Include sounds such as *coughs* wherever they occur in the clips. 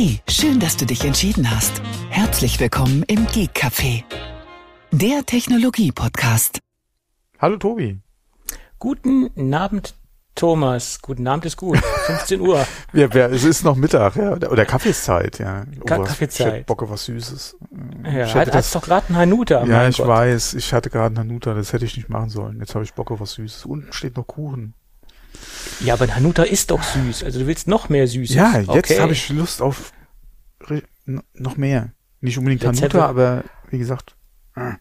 Hey, schön, dass du dich entschieden hast. Herzlich willkommen im Geek Café, der Technologie-Podcast. Hallo Tobi. Guten Abend, Thomas. Guten Abend ist gut. *laughs* 15 Uhr. ja, wer, es ist noch Mittag, ja. Oder, Kaffeeszeit, ja. Ka oh, Kaffeezeit. Ich hätte Bock auf was Süßes. Ja, ich hat, das, doch gerade ein Hanuta. Ja, ich Gott. weiß. Ich hatte gerade einen Hanuta. Das hätte ich nicht machen sollen. Jetzt habe ich Bock auf was Süßes. Unten steht noch Kuchen. Ja, aber Hanuta ist doch süß. Also du willst noch mehr Süßes. Ja, jetzt okay. habe ich Lust auf noch mehr. Nicht unbedingt Let's Hanuta, aber wie gesagt. Äh.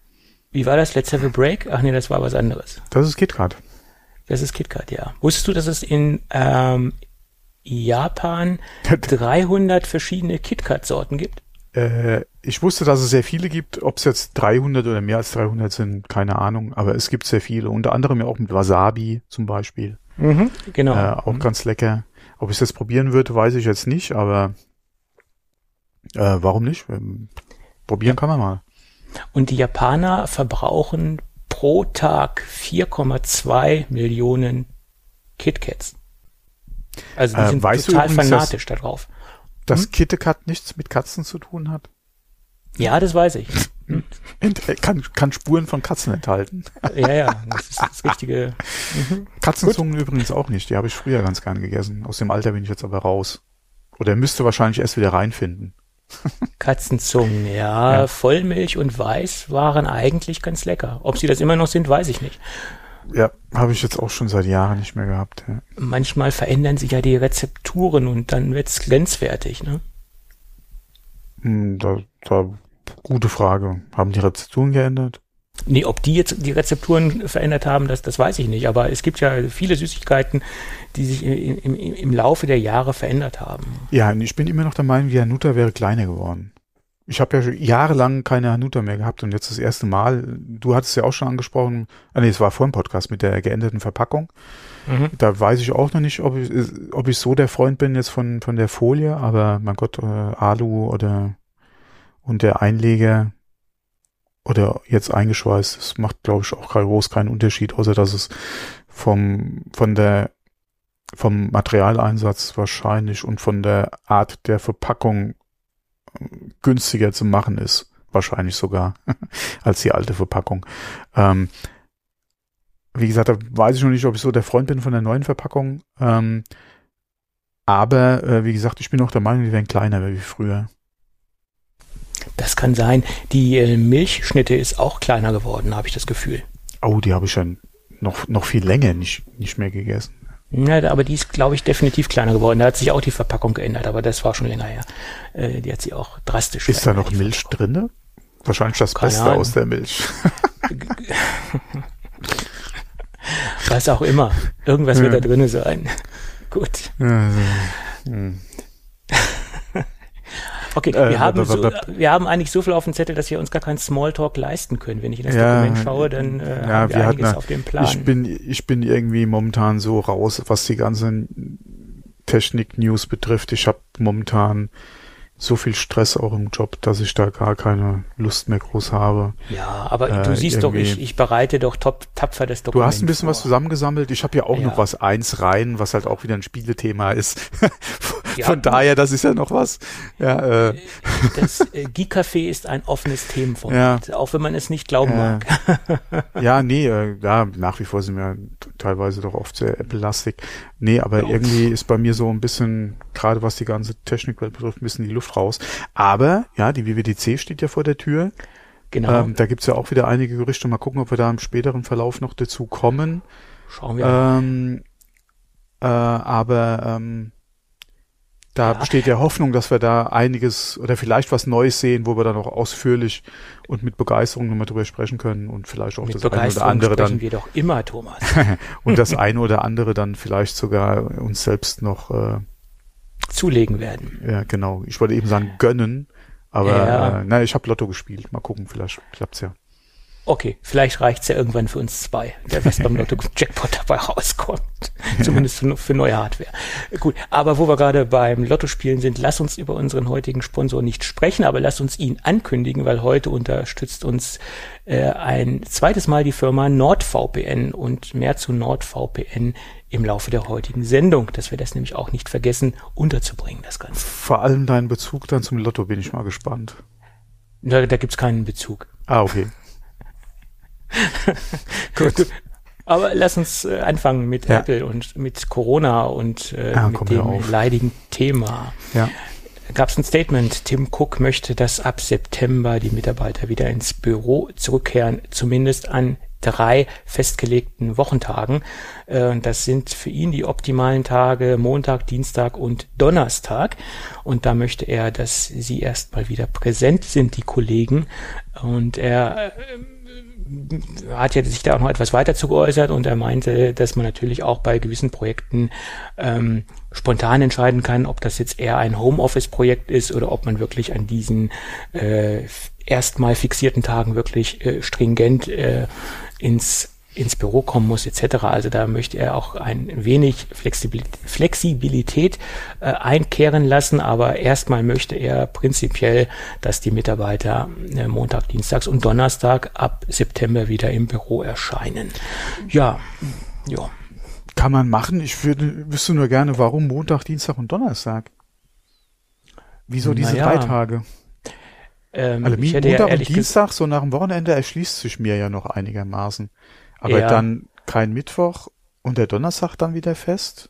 Wie war das? Let's have a break? Ach nee, das war was anderes. Das ist KitKat. Das ist KitKat, ja. Wusstest du, dass es in ähm, Japan *laughs* 300 verschiedene KitKat-Sorten gibt? Äh, ich wusste, dass es sehr viele gibt. Ob es jetzt 300 oder mehr als 300 sind, keine Ahnung. Aber es gibt sehr viele. Unter anderem ja auch mit Wasabi zum Beispiel. Mhm, genau. Äh, auch mhm. ganz lecker. Ob ich das probieren würde, weiß ich jetzt nicht, aber äh, warum nicht? Ähm, probieren kann man mal. Und die Japaner verbrauchen pro Tag 4,2 Millionen KitKats. Also die äh, sind total übrigens, fanatisch darauf. Dass hm? KitKat nichts mit Katzen zu tun hat? Ja, das weiß ich. Hm. kann, kann Spuren von Katzen enthalten. Ja, ja, das ist das richtige. Mhm. Katzenzungen Gut. übrigens auch nicht. Die habe ich früher ganz gern gegessen. Aus dem Alter bin ich jetzt aber raus. Oder müsste wahrscheinlich erst wieder reinfinden. *laughs* Katzenzungen, ja, ja. Vollmilch und Weiß waren eigentlich ganz lecker. Ob sie das immer noch sind, weiß ich nicht. Ja, habe ich jetzt auch schon seit Jahren nicht mehr gehabt. Ja. Manchmal verändern sich ja die Rezepturen und dann wird's grenzwertig, ne? Hm, da, da, gute Frage. Haben die Rezepturen geändert? Nee, ob die jetzt die Rezepturen verändert haben, das, das weiß ich nicht. Aber es gibt ja viele Süßigkeiten, die sich im, im, im Laufe der Jahre verändert haben. Ja, und ich bin immer noch der Meinung, die Hanuta wäre kleiner geworden. Ich habe ja jahrelang keine Hanuta mehr gehabt und jetzt das erste Mal. Du hattest ja auch schon angesprochen, ah nee, es war vor dem Podcast mit der geänderten Verpackung. Mhm. Da weiß ich auch noch nicht, ob ich, ob ich so der Freund bin jetzt von, von der Folie, aber mein Gott, äh, Alu oder und der Einleger, oder jetzt eingeschweißt. Das macht, glaube ich, auch groß keinen Unterschied, außer dass es vom, von der, vom Materialeinsatz wahrscheinlich und von der Art der Verpackung äh, günstiger zu machen ist. Wahrscheinlich sogar *laughs* als die alte Verpackung. Ähm, wie gesagt, da weiß ich noch nicht, ob ich so der Freund bin von der neuen Verpackung. Ähm, aber äh, wie gesagt, ich bin auch der Meinung, die wären kleiner wie früher. Das kann sein. Die äh, Milchschnitte ist auch kleiner geworden, habe ich das Gefühl. Oh, die habe ich schon noch, noch viel länger nicht, nicht mehr gegessen. Ja, aber die ist, glaube ich, definitiv kleiner geworden. Da hat sich auch die Verpackung geändert, aber das war schon länger her. Äh, die hat sich auch drastisch Ist da noch Milch drinne? Wahrscheinlich das Keine Beste Ahnung. aus der Milch. *laughs* Was auch immer. Irgendwas ja. wird da drinne sein. *laughs* Gut. Ja, so. *laughs* Okay, wir, äh, haben so, wir haben eigentlich so viel auf dem Zettel, dass wir uns gar keinen Smalltalk leisten können. Wenn ich in das ja, Dokument schaue, dann äh, ja, haben wir, wir einiges auf dem Plan. Ich bin, ich bin irgendwie momentan so raus, was die ganzen Technik-News betrifft. Ich habe momentan so viel Stress auch im Job, dass ich da gar keine Lust mehr groß habe. Ja, aber äh, du siehst doch, ich, ich bereite doch top, tapfer das Dokument Du hast ein bisschen vor. was zusammengesammelt. Ich habe ja auch ja. noch was eins rein, was halt auch wieder ein Spielethema ist. *laughs* Von ja, daher, das ist ja noch was. Ja, äh. Das äh, Geek-Café ist ein offenes Themenformat, ja. auch wenn man es nicht glauben äh. mag. ja, nee, äh, ja, nach wie vor sind wir teilweise doch oft sehr Apple-lastig. Nee, aber ja. irgendwie ist bei mir so ein bisschen, gerade was die ganze Technikwelt betrifft, ein bisschen die Luft raus. Aber, ja, die WWDC steht ja vor der Tür. Genau. Ähm, da gibt's ja auch wieder einige Gerüchte. Mal gucken, ob wir da im späteren Verlauf noch dazu kommen. Schauen wir. Ähm, äh, aber ähm, da ja. besteht ja Hoffnung, dass wir da einiges oder vielleicht was Neues sehen, wo wir dann auch ausführlich und mit Begeisterung nochmal drüber sprechen können und vielleicht auch mit das eine oder andere dann. wir doch immer, Thomas. *laughs* und das eine oder andere dann vielleicht sogar uns selbst noch äh, zulegen werden. Ja, genau. Ich wollte eben sagen gönnen, aber ja. äh, na, ich habe Lotto gespielt. Mal gucken, vielleicht klappt's ja okay, vielleicht reicht's ja irgendwann für uns zwei, was beim Lotto-Jackpot *laughs* dabei rauskommt. *laughs* Zumindest für, für, neue Hardware. Gut, aber wo wir gerade beim Lotto-Spielen sind, lass uns über unseren heutigen Sponsor nicht sprechen, aber lass uns ihn ankündigen, weil heute unterstützt uns äh, ein zweites Mal die Firma NordVPN und mehr zu NordVPN im Laufe der heutigen Sendung, dass wir das nämlich auch nicht vergessen, unterzubringen, das Ganze. Vor allem deinen Bezug dann zum Lotto bin ich mal gespannt. Da, da gibt's keinen Bezug. Ah, okay. *laughs* Gut. Aber lass uns äh, anfangen mit Ja. Apple und mit Corona und äh, Ja, mit dem leidigen Thema. Ja. Gab es ein Statement, Tim Cook möchte, dass ab September die Mitarbeiter wieder ins Büro zurückkehren, zumindest an drei festgelegten Wochentagen. Äh, Das sind für ihn die optimalen Tage Montag, Dienstag und Donnerstag. Und da möchte er, dass sie erstmal wieder präsent sind, die Kollegen. Und er hat ja sich da auch noch etwas weiter zu geäußert und er meinte, dass man natürlich auch bei gewissen Projekten ähm, spontan entscheiden kann, ob das jetzt eher ein Homeoffice-Projekt ist oder ob man wirklich an diesen äh, erstmal fixierten Tagen wirklich äh, stringent äh, ins ins Büro kommen muss etc. Also da möchte er auch ein wenig Flexibilität, äh, einkehren lassen, aber erstmal möchte er prinzipiell, dass die Mitarbeiter äh, Montag, Dienstags und Donnerstag ab September wieder im Büro erscheinen. Ja, ja. Kann man machen. Ich würde, wüsste nur gerne, warum Montag, Dienstag und Donnerstag? Wieso diese Naja, drei Tage? Ähm, Also hätte ja Montag und Dienstag, so nach dem Wochenende, erschließt sich mir ja noch einigermaßen. Aber Ja. dann kein Mittwoch und der Donnerstag dann wieder fest?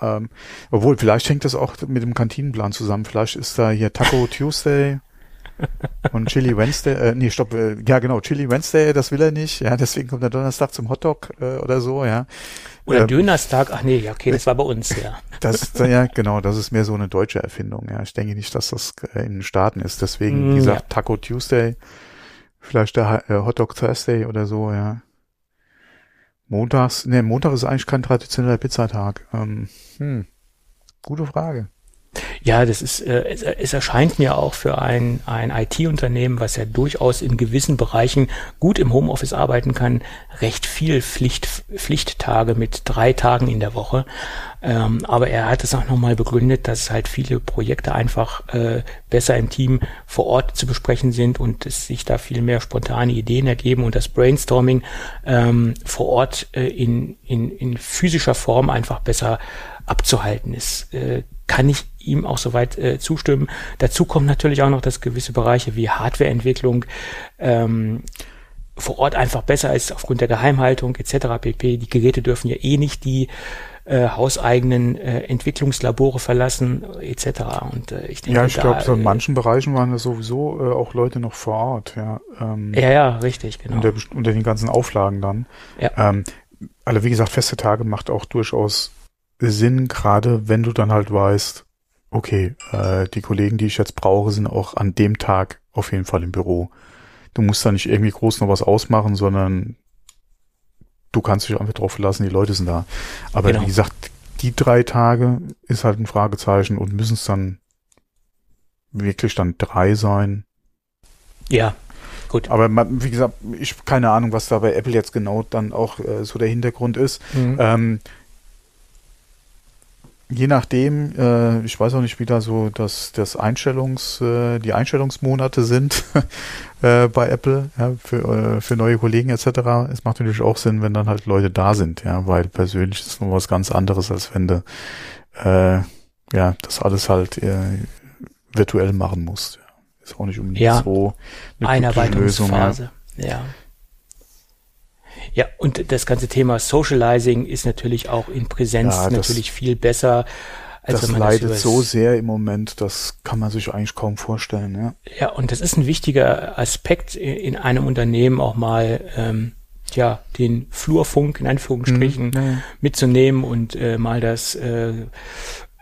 Ähm, obwohl, vielleicht hängt das auch mit dem Kantinenplan zusammen. Vielleicht ist da hier Taco *laughs* Tuesday und Chili Wednesday. Äh, nee, stopp. Äh, ja, genau. Chili Wednesday, das will er nicht. Ja, deswegen kommt der Donnerstag zum Hotdog äh, oder so, ja. oder ähm, Dönerstag, ach nee, ja, okay, das war bei uns, ja. *laughs* Das, ja, genau, das ist mehr so eine deutsche Erfindung. Ja, ich denke nicht, dass das äh, in den Staaten ist. Deswegen, Mm, wie gesagt, ja. Taco Tuesday, vielleicht der äh, Hotdog Thursday oder so, ja. Montags, ne, Montag ist eigentlich kein traditioneller Pizzatag. Ähm, hm, gute Frage. Ja, das ist, äh, es, es erscheint mir auch für ein, ein IT-Unternehmen, was ja durchaus in gewissen Bereichen gut im Homeoffice arbeiten kann, recht viel Pflicht, Pflichttage mit drei Tagen in der Woche. Ähm, aber er hat es auch nochmal begründet, dass halt viele Projekte einfach äh, besser im Team vor Ort zu besprechen sind und es sich da viel mehr spontane Ideen ergeben und das Brainstorming ähm, vor Ort äh, in, in, in physischer Form einfach besser abzuhalten ist. Äh, kann ich ihm auch soweit äh, zustimmen. Dazu kommt natürlich auch noch, dass gewisse Bereiche wie Hardwareentwicklung ähm, vor Ort einfach besser ist aufgrund der Geheimhaltung etc. pp. Die Geräte dürfen ja eh nicht die äh, hauseigenen äh, Entwicklungslabore verlassen etc. Und äh, ich denke, Ja, ich glaube, so in äh, manchen Bereichen waren da sowieso äh, auch Leute noch vor Ort, ja. Ähm, ja, ja, richtig, genau. unter, unter den ganzen Auflagen dann. Ja. Ähm, also wie gesagt, feste Tage macht auch durchaus Sinn, gerade wenn du dann halt weißt, okay, äh, die Kollegen, die ich jetzt brauche, sind auch an dem Tag auf jeden Fall im Büro. Du musst da nicht irgendwie groß noch was ausmachen, sondern du kannst dich einfach drauf verlassen, die Leute sind da. Aber Genau. wie gesagt, die drei Tage ist halt ein Fragezeichen und müssen es dann wirklich dann drei sein. ja, gut. Aber man, wie gesagt, ich keine Ahnung, was da bei Apple jetzt genau dann auch äh, so der Hintergrund ist. Mhm. Ähm, je nachdem, äh, ich weiß auch nicht, wie da so das, das Einstellungs, äh, die Einstellungsmonate sind *laughs* äh, bei Apple ja, für, äh, für neue Kollegen etc. Es macht natürlich auch Sinn, wenn dann halt Leute da sind, ja, weil persönlich ist es noch was ganz anderes, als wenn du äh, ja das alles halt äh, virtuell machen musst. Ist auch nicht unbedingt Ja. so eine glückliche Lösung. Ja. Einarbeitungsphase. Ja. Ja, und das ganze Thema Socializing ist natürlich auch in Präsenz Ja, natürlich viel besser, als Das wenn man leidet das so sehr im Moment, das kann man sich eigentlich kaum vorstellen. Ja. Ja, und das ist ein wichtiger Aspekt in einem Unternehmen auch mal, ähm, ja, den Flurfunk in Anführungsstrichen Mhm, ja. mitzunehmen und äh, mal das äh,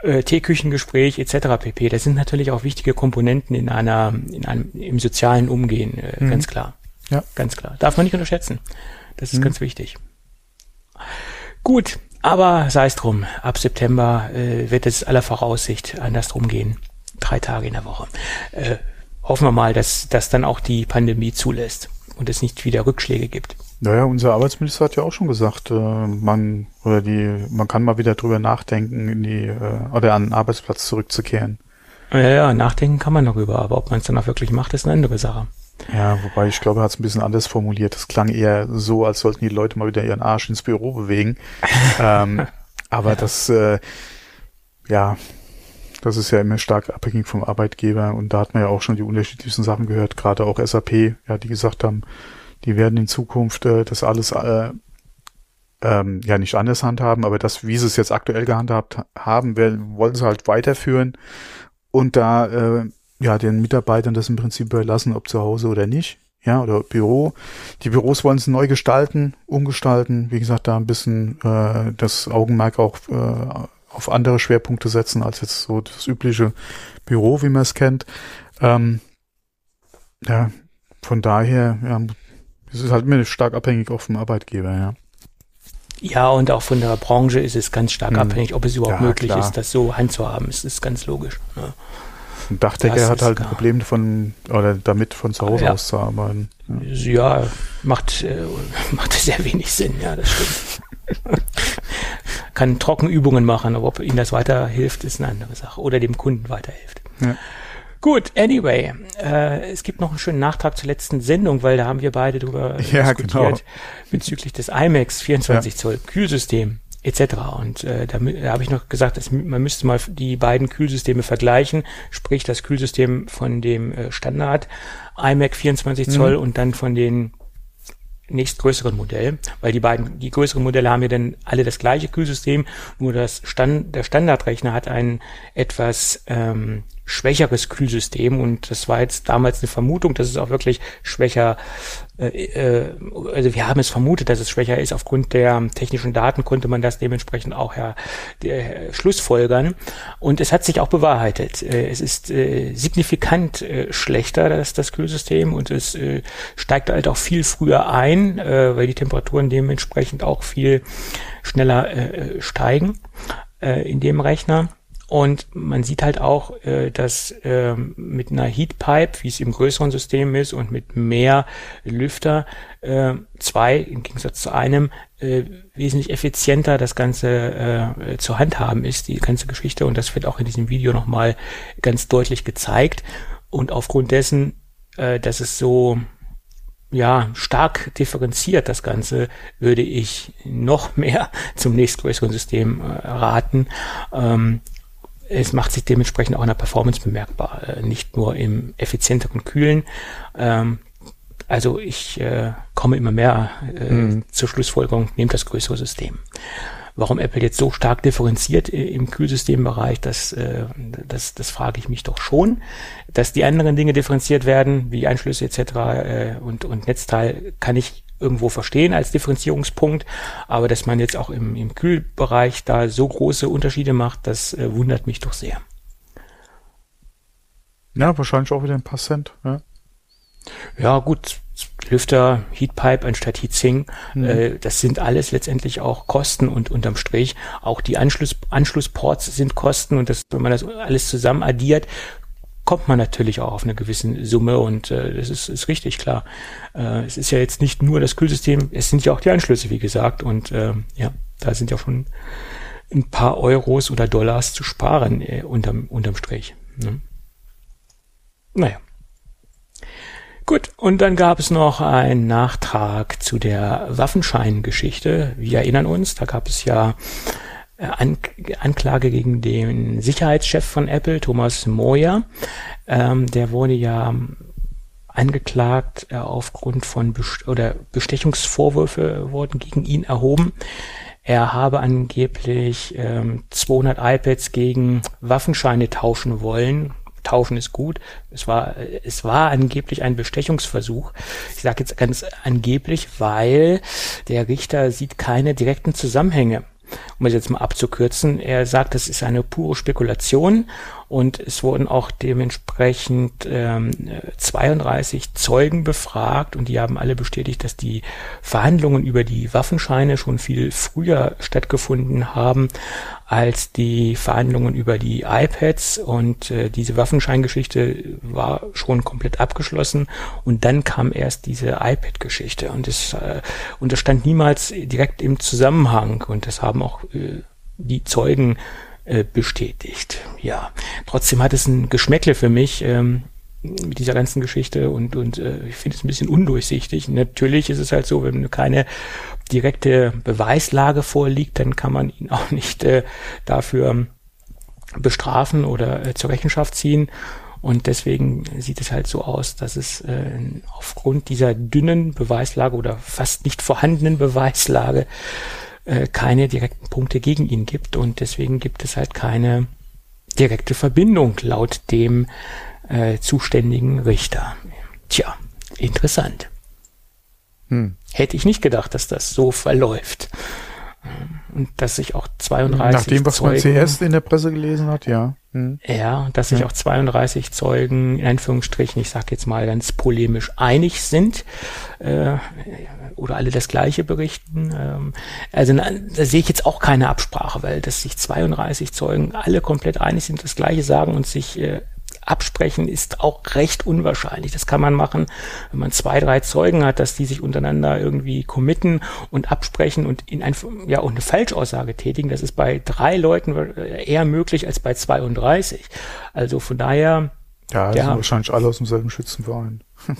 äh, Teeküchengespräch etc. pp. Das sind natürlich auch wichtige Komponenten in einer, in einem, im sozialen Umgehen, äh, Mhm. ganz klar. Ja. Ganz klar. Darf man nicht unterschätzen. Das ist Mhm. ganz wichtig. Gut, aber sei es drum. Ab September äh, wird es aller Voraussicht andersrum gehen. Drei Tage in der Woche. Äh, hoffen wir mal, dass das dann auch die Pandemie zulässt und es nicht wieder Rückschläge gibt. Naja, unser Arbeitsminister hat ja auch schon gesagt, äh, man oder die, man kann mal wieder drüber nachdenken, in die äh, oder an den Arbeitsplatz zurückzukehren. Ja, ja, nachdenken kann man darüber, aber ob man es dann auch wirklich macht, ist eine andere Sache. Ja, wobei ich glaube, er hat es ein bisschen anders formuliert. Das klang eher so, als sollten die Leute mal wieder ihren Arsch ins Büro bewegen. *laughs* ähm, aber ja. das, äh, ja, das ist ja immer stark abhängig vom Arbeitgeber und da hat man ja auch schon die unterschiedlichsten Sachen gehört, gerade auch SAP, ja, die gesagt haben, die werden in Zukunft äh, das alles äh, ähm, ja nicht anders handhaben, aber das, wie sie es jetzt aktuell gehandhabt haben, werden, wollen sie halt weiterführen und da äh, ja den Mitarbeitern das im Prinzip überlassen, ob zu Hause oder nicht. Ja, oder Büro. Die Büros wollen es neu gestalten, umgestalten. Wie gesagt, da ein bisschen äh, das Augenmerk auch äh, auf andere Schwerpunkte setzen als jetzt so das übliche Büro, wie man es kennt. Ähm, ja, von daher, ja, es ist halt immer stark abhängig auch vom Arbeitgeber, ja. Ja, und auch von der Branche ist es ganz stark hm. abhängig, ob es überhaupt ja, möglich klar. ist, das so handzuhaben. Es ist ganz logisch. Ja. Ein Dachdecker hat halt ein Problem von, oder damit von zu Hause ja. aus zu arbeiten. Ja, ja macht, äh, *laughs* macht sehr wenig Sinn, ja, das stimmt. Kann Trockenübungen machen, aber ob ihnen das weiterhilft, ist eine andere Sache. Oder dem Kunden weiterhilft. Ja. Gut, anyway, äh, es gibt noch einen schönen Nachtrag zur letzten Sendung, weil da haben wir beide drüber ja, diskutiert genau. bezüglich des IMAX 24 ja. Zoll Kühlsystem etc. Und äh, da, da habe ich noch gesagt, dass man müsste mal die beiden Kühlsysteme vergleichen, sprich das Kühlsystem von dem äh, Standard iMac 24 Zoll mhm. und dann von den nächstgrößeren Modell, weil die beiden, die größeren Modelle haben ja dann alle das gleiche Kühlsystem, nur das Stand, der Standardrechner hat ein etwas ähm, schwächeres Kühlsystem und das war jetzt damals eine Vermutung, dass es auch wirklich schwächer äh, äh, also wir haben es vermutet, dass es schwächer ist. Aufgrund der technischen Daten konnte man das dementsprechend auch ja, der, Schlussfolgern. Und es hat sich auch bewahrheitet. Äh, es ist äh, signifikant äh, schlechter, das, das Kühlsystem, und es äh, steigt halt auch viel früher ein, äh, weil die Temperaturen dementsprechend auch viel schneller äh, steigen äh, in dem Rechner. Und man sieht halt auch, äh, dass äh, mit einer Heatpipe, wie es im größeren System ist, und mit mehr Lüfter, äh, zwei im Gegensatz zu einem, äh, wesentlich effizienter das Ganze äh, zu handhaben ist, die ganze Geschichte. Und das wird auch in diesem Video nochmal ganz deutlich gezeigt. Und aufgrund dessen, äh, dass es so ja, stark differenziert das Ganze, würde ich noch mehr *laughs* zum nächstgrößeren System äh, raten. Ähm, es macht sich dementsprechend auch in der Performance bemerkbar, äh, nicht nur im effizienteren Kühlen. Ähm, also ich äh, komme immer mehr äh, mhm. zur Schlussfolgerung, nehmt das größere System. Warum Apple jetzt so stark differenziert äh, im Kühlsystembereich, das, äh, das, das frage ich mich doch schon. Dass die anderen Dinge differenziert werden, wie Einschlüsse etc. Äh, und, und Netzteil, kann ich irgendwo verstehen als Differenzierungspunkt, aber dass man jetzt auch im, im Kühlbereich da so große Unterschiede macht, das wundert mich doch sehr. Ja, wahrscheinlich auch wieder ein paar Cent. Ja, ja gut, Lüfter, Heatpipe anstatt Heatsink, mhm. äh, das sind alles letztendlich auch Kosten und unterm Strich auch die Anschluss, Anschlussports sind Kosten und das, wenn man das alles zusammen addiert, kommt man natürlich auch auf eine gewisse Summe und äh, das ist, ist richtig klar. Äh, es ist ja jetzt nicht nur das Kühlsystem, es sind ja auch die Anschlüsse, wie gesagt, und äh, ja, da sind ja schon ein paar Euros oder Dollars zu sparen äh, unterm, unterm Strich. Ne? Naja. Gut, und dann gab es noch einen Nachtrag zu der Waffenscheingeschichte. Wir erinnern uns, da gab es ja äh, An Anklage gegen den Sicherheitschef von Apple, Thomas Moyer. Ähm, der wurde ja angeklagt äh, aufgrund von Best oder Bestechungsvorwürfe wurden gegen ihn erhoben. Er habe angeblich ähm, 200 iPads gegen Waffenscheine tauschen wollen. Tauschen ist gut. Es war, es war angeblich ein Bestechungsversuch. Ich sage jetzt ganz angeblich, weil der Richter sieht keine direkten Zusammenhänge um es jetzt mal abzukürzen, er sagt, das ist eine pure Spekulation und es wurden auch dementsprechend ähm, 32 Zeugen befragt und die haben alle bestätigt, dass die Verhandlungen über die Waffenscheine schon viel früher stattgefunden haben als die Verhandlungen über die iPads. Und äh, diese Waffenscheingeschichte war schon komplett abgeschlossen. Und dann kam erst diese iPad-Geschichte. Und es äh, und das stand niemals direkt im Zusammenhang. Und das haben auch äh, die Zeugen bestätigt. Ja, trotzdem hat es ein Geschmäckle für mich. Ähm, mit dieser ganzen Geschichte und, und äh, ich finde es ein bisschen undurchsichtig. Natürlich ist es halt so, wenn keine direkte Beweislage vorliegt, dann kann man ihn *laughs* auch nicht äh, dafür bestrafen oder äh, zur Rechenschaft ziehen. Und deswegen sieht es halt so aus, dass es äh, aufgrund dieser dünnen Beweislage oder fast nicht vorhandenen Beweislage äh, keine direkten Punkte gegen ihn gibt. Und deswegen gibt es halt keine direkte Verbindung laut dem äh, zuständigen Richter. Tja, interessant. Hm. Hätte ich nicht gedacht, dass das so verläuft. Und dass sich auch 32 Nach dem, was Zeugen, man zuerst in der Presse gelesen hat, ja. Hm. Ja, dass sich ja. auch 32 Zeugen, in Anführungsstrichen, ich sage jetzt mal ganz polemisch, einig sind äh, oder alle das Gleiche berichten. Ähm, also na, da sehe ich jetzt auch keine Absprache, weil dass sich 32 Zeugen alle komplett einig sind, das Gleiche sagen und sich äh, absprechen ist auch recht unwahrscheinlich. Das kann man machen, wenn man zwei, drei Zeugen hat, dass die sich untereinander irgendwie committen und absprechen und in ein, ja, und eine Falschaussage tätigen. Das ist bei drei Leuten eher möglich als bei 32. Also von daher. Ja, ja. sind wahrscheinlich alle aus demselben Schützenverein. *laughs*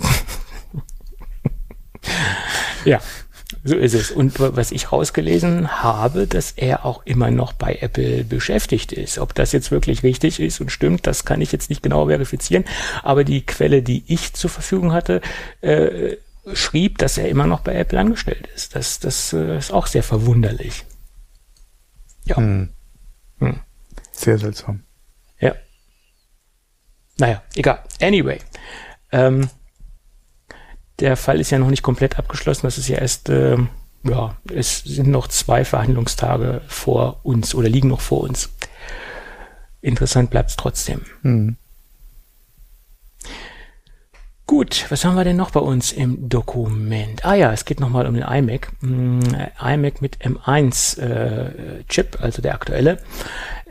ja, so ist es. Und was ich rausgelesen habe, dass er auch immer noch bei Apple beschäftigt ist. Ob das jetzt wirklich richtig ist und stimmt, das kann ich jetzt nicht genau verifizieren. Aber die Quelle, die ich zur Verfügung hatte, äh, schrieb, dass er immer noch bei Apple angestellt ist. Das, das äh, ist auch sehr verwunderlich. Ja. Hm. Hm. Sehr seltsam. Ja. Naja, egal. Anyway. Ähm, der Fall ist ja noch nicht komplett abgeschlossen. Das ist ja erst, äh, ja, es sind noch zwei Verhandlungstage vor uns oder liegen noch vor uns. Interessant bleibt es trotzdem. Mhm. Gut, was haben wir denn noch bei uns im Dokument? Ah ja, es geht nochmal um den iMac. Mm, iMac mit M1 äh, Chip, also der aktuelle.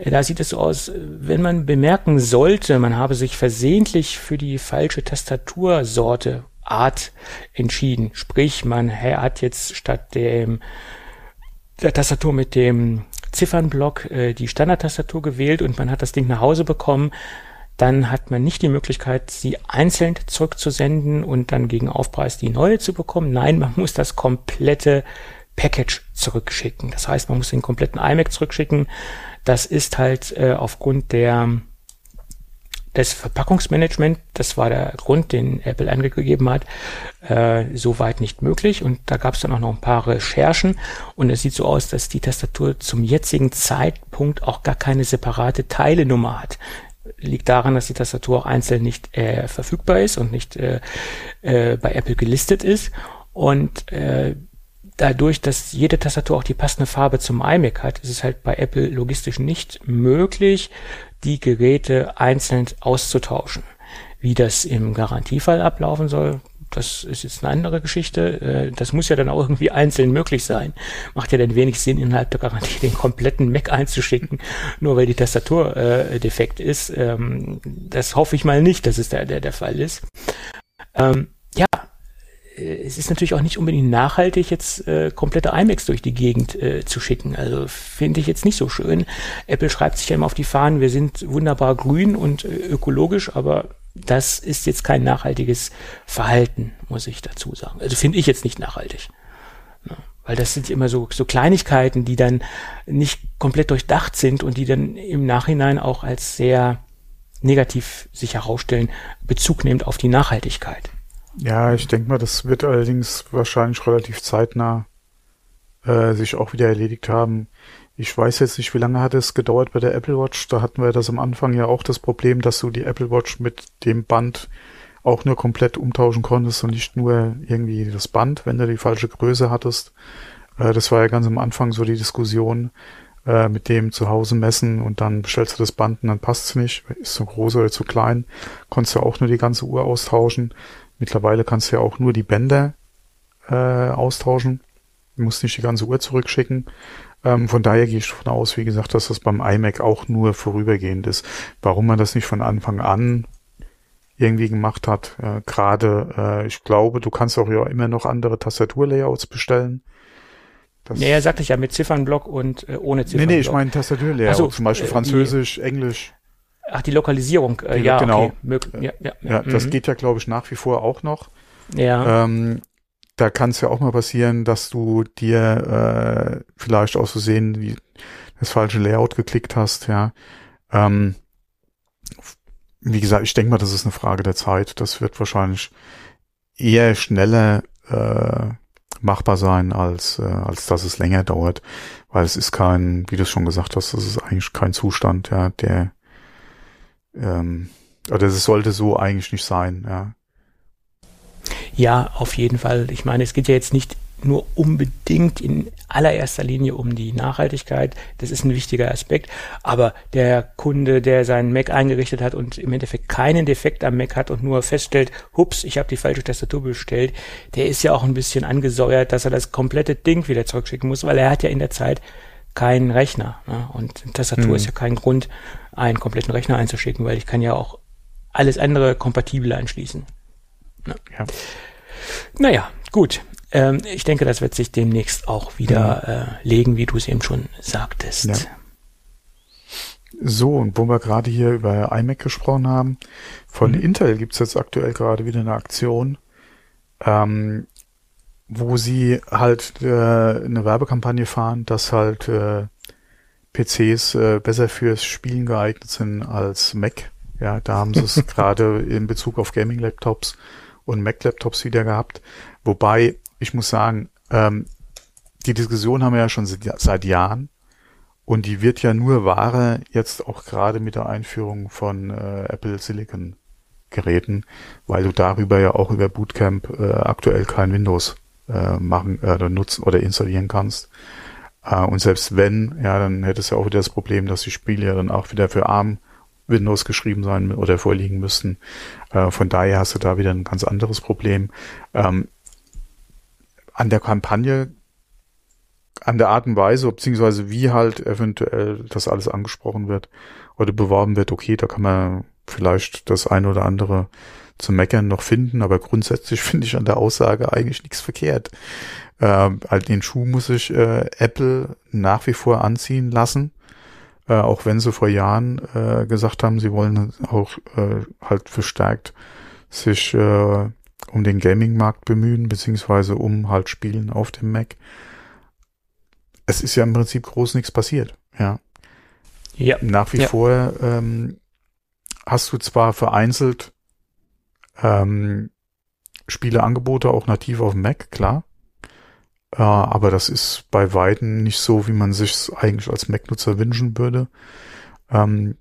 Da sieht es so aus, wenn man bemerken sollte, man habe sich versehentlich für die falsche Tastatursorte Art entschieden. Sprich, man hat jetzt statt dem der Tastatur mit dem Ziffernblock äh, die Standardtastatur gewählt und man hat das Ding nach Hause bekommen. Dann hat man nicht die Möglichkeit, sie einzeln zurückzusenden und dann gegen Aufpreis die neue zu bekommen. Nein, man muss das komplette Package zurückschicken. Das heißt, man muss den kompletten iMac zurückschicken. Das ist halt äh, aufgrund der das Verpackungsmanagement, das war der Grund, den Apple angegeben hat, äh, soweit nicht möglich. Und da gab es dann auch noch ein paar Recherchen. Und es sieht so aus, dass die Tastatur zum jetzigen Zeitpunkt auch gar keine separate Teilenummer hat. Liegt daran, dass die Tastatur auch einzeln nicht äh, verfügbar ist und nicht äh, äh, bei Apple gelistet ist. Und äh, dadurch, dass jede Tastatur auch die passende Farbe zum iMac hat, ist es halt bei Apple logistisch nicht möglich, die Geräte einzeln auszutauschen. Wie das im Garantiefall ablaufen soll, das ist jetzt eine andere Geschichte. Äh, das muss ja dann auch irgendwie einzeln möglich sein. Macht ja dann wenig Sinn, innerhalb der Garantie den kompletten Mac einzuschicken, nur weil die Tastatur äh, defekt ist. Ähm, das hoffe ich mal nicht, dass es der, der, der Fall ist. Ähm, äh, es ist natürlich auch nicht unbedingt nachhaltig, jetzt äh, komplette iMacs durch die Gegend äh, zu schicken. Also finde ich jetzt nicht so schön. Apple schreibt sich ja immer auf die Fahnen, wir sind wunderbar grün und äh, ökologisch, aber das ist jetzt kein nachhaltiges Verhalten, muss ich dazu sagen. Also finde ich jetzt nicht nachhaltig. Ja, weil das sind immer so, so Kleinigkeiten, die dann nicht komplett durchdacht sind und die dann im Nachhinein auch als sehr negativ sich herausstellen, Bezug nehmend auf die Nachhaltigkeit. Ja, ich denke mal, das wird allerdings wahrscheinlich relativ zeitnah äh, sich auch wieder erledigt haben. Ich weiß jetzt nicht, wie lange hat es gedauert bei der Apple Watch. Da hatten wir das am Anfang ja auch das Problem, dass du die Apple Watch mit dem Band auch nur komplett umtauschen konntest und nicht nur irgendwie das Band, wenn du die falsche Größe hattest. Äh, das war ja ganz am Anfang so die Diskussion äh, mit dem zu Hause messen und dann bestellst du das Band und dann passt es nicht, ist zu groß oder zu klein, konntest du auch nur die ganze Uhr austauschen. Mittlerweile kannst du ja auch nur die Bänder äh, austauschen. Du musst nicht die ganze Uhr zurückschicken. Ähm, von daher gehe ich davon aus, wie gesagt, dass das beim iMac auch nur vorübergehend ist. Warum man das nicht von Anfang an irgendwie gemacht hat, äh, gerade, äh, ich glaube, du kannst auch ja immer noch andere Tastaturlayouts bestellen. Das ja, sagte ich ja mit Ziffernblock und äh, ohne Ziffernblock. Nee, nee, ich meine Tastaturlayout, so, zum Beispiel äh, Französisch, Englisch. Ach, die Lokalisierung, äh, ja, genau. okay. Mög ja, ja, Ja, das mhm. geht ja, glaube ich, nach wie vor auch noch. Ja, Ähm, da kann es ja auch mal passieren, dass du dir äh, vielleicht aus Versehen die, das falsche Layout geklickt hast, ja. Ähm, wie gesagt, ich denke mal, das ist eine Frage der Zeit. Das wird wahrscheinlich eher schneller äh, machbar sein, als, äh, als dass es länger dauert. Weil es ist kein, wie du es schon gesagt hast, das ist eigentlich kein Zustand, ja, der ähm, oder es sollte so eigentlich nicht sein, ja. ja, auf jeden Fall. Ich meine, es geht ja jetzt nicht nur unbedingt in allererster Linie um die Nachhaltigkeit. Das ist ein wichtiger Aspekt. Aber der Kunde, der seinen Mac eingerichtet hat und im Endeffekt keinen Defekt am Mac hat und nur feststellt, hups, ich habe die falsche Tastatur bestellt, der ist ja auch ein bisschen angesäuert, dass er das komplette Ding wieder zurückschicken muss, weil er hat ja in der Zeit keinen Rechner. Ne? Und eine Tastatur Mhm. ist ja kein Grund, einen kompletten Rechner einzuschicken, weil ich kann ja auch alles andere kompatibel anschließen. ja. Naja, gut. Ähm, ich denke, das wird sich demnächst auch wieder äh, legen, wie du es eben schon sagtest. Ja. So, und wo wir gerade hier über iMac gesprochen haben, von Mhm. Intel gibt's jetzt aktuell gerade wieder eine Aktion, ähm, wo sie halt äh, eine Werbekampagne fahren, dass halt äh, PCs äh, besser fürs Spielen geeignet sind als Mac. Ja, da haben sie es *laughs* gerade in Bezug auf Gaming-Laptops und Mac-Laptops wieder gehabt. Wobei, ich muss sagen, ähm, die Diskussion haben wir ja schon seit, seit Jahren. Und die wird ja nur wahrer jetzt auch gerade mit der Einführung von äh, Apple Silicon Geräten, weil du darüber ja auch über Bootcamp äh, aktuell kein Windows äh, machen äh, oder nutzen oder installieren kannst. Äh, und selbst wenn, ja, dann hättest du ja auch wieder das Problem, dass die Spiele ja dann auch wieder für ARM Windows geschrieben sein oder vorliegen müssten. Äh, von daher hast du da wieder ein ganz anderes Problem. Ähm, an der Kampagne an der Art und Weise, beziehungsweise wie halt eventuell das alles angesprochen wird oder beworben wird, okay, da kann man vielleicht das eine oder andere zum Meckern noch finden, aber grundsätzlich *laughs* finde ich an der Aussage eigentlich nichts verkehrt. Ähm, halt den Schuh muss sich äh, Apple nach wie vor anziehen lassen, äh, auch wenn sie vor Jahren äh, gesagt haben, sie wollen auch äh, halt verstärkt sich äh, um den Gaming-Markt bemühen, beziehungsweise um halt Spielen auf dem Mac es ist ja im Prinzip groß nichts passiert. Ja. Ja. Nach wie Ja. vor ähm, hast du zwar vereinzelt ähm, Spieleangebote auch nativ auf Mac, klar. Äh, aber das ist bei Weitem nicht so, wie man sich eigentlich als Mac-Nutzer wünschen würde. Ähm,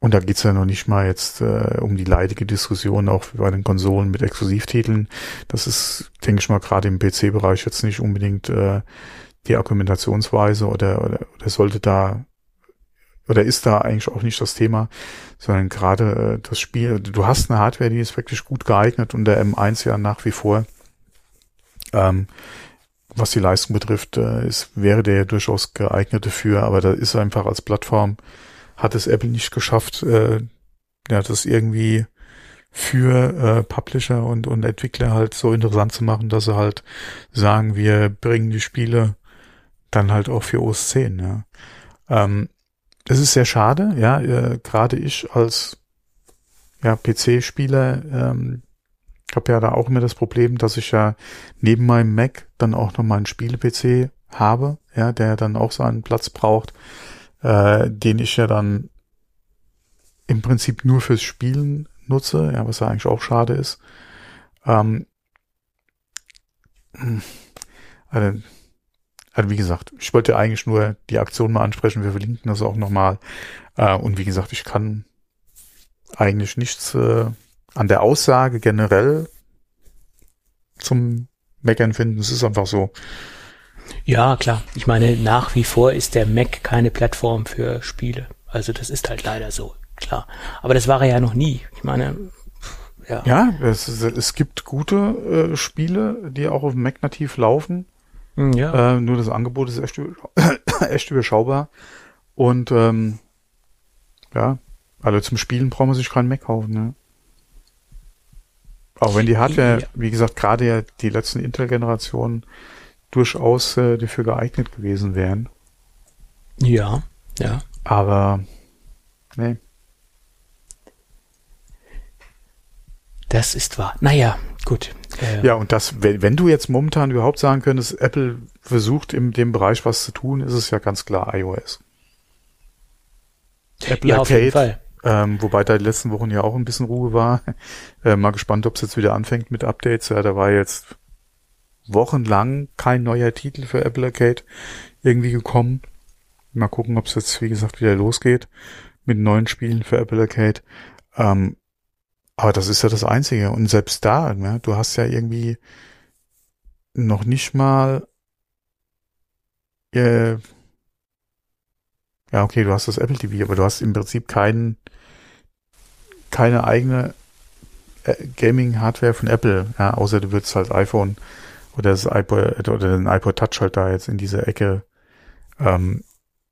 und da geht's ja noch nicht mal jetzt äh, um die leidige Diskussion auch bei den Konsolen mit Exklusivtiteln. Das ist, denke ich mal, gerade im PC-Bereich jetzt nicht unbedingt äh, die Argumentationsweise oder, oder, oder sollte da oder ist da eigentlich auch nicht das Thema, sondern gerade äh, das Spiel, du hast eine Hardware, die ist wirklich gut geeignet und der M1 ja nach wie vor, ähm, was die Leistung betrifft, äh, ist, wäre der ja durchaus geeignet dafür, aber da ist einfach als Plattform, hat es Apple nicht geschafft, äh, ja, das irgendwie für äh, Publisher und, und Entwickler halt so interessant zu machen, dass sie halt sagen, wir bringen die Spiele dann halt auch für OS 10, ja. Ähm, es ist sehr schade, ja, äh, gerade ich als ja, PC-Spieler ähm, habe ja da auch immer das Problem, dass ich ja neben meinem Mac dann auch noch meinen Spiele-PC habe, ja, der dann auch seinen Platz braucht, äh, den ich ja dann im Prinzip nur fürs Spielen nutze, ja, was ja eigentlich auch schade ist. Ähm, also, also wie gesagt, ich wollte eigentlich nur die Aktion mal ansprechen, wir verlinken das auch nochmal. Äh, und wie gesagt, ich kann eigentlich nichts äh, an der Aussage generell zum Meckern finden. Es ist einfach so. Ja, klar. Ich meine, nach wie vor ist der Mac keine Plattform für Spiele. Also das ist halt leider so, klar. Aber das war er ja noch nie. Ich meine, ja. Ja, es, es gibt gute äh, Spiele, die auch auf dem Mac nativ laufen. Hm, ja. Äh, nur das Angebot ist echt, *coughs* echt überschaubar. Und ähm, ja, also zum Spielen braucht man sich keinen Mac kaufen. Ne? Auch wenn die Hardware, ja. wie gesagt, gerade ja die letzten Intel-Generationen durchaus äh, dafür geeignet gewesen wären. Ja, ja. Aber, nee. Das ist wahr. Naja, gut. Äh, ja, und das, wenn, wenn du jetzt momentan überhaupt sagen könntest, Apple versucht in dem Bereich was zu tun, ist es ja ganz klar iOS. Apple ja, Arcade, auf jeden Fall. Ähm, wobei da die letzten Wochen ja auch ein bisschen Ruhe war. *laughs* Äh, mal gespannt, ob es jetzt wieder anfängt mit Updates. Ja, da war jetzt wochenlang kein neuer Titel für Apple Arcade irgendwie gekommen. Mal gucken, ob es jetzt, wie gesagt, wieder losgeht mit neuen Spielen für Apple Arcade. Ähm, aber das ist ja das Einzige. Und selbst da, ne, du hast ja irgendwie noch nicht mal äh, ja, okay, du hast das Apple TV, aber du hast im Prinzip keinen, keine eigene äh, Gaming-Hardware von Apple, ja, außer du würdest halt iPhone oder das iPod oder den iPod Touch halt da jetzt in dieser Ecke. Ähm,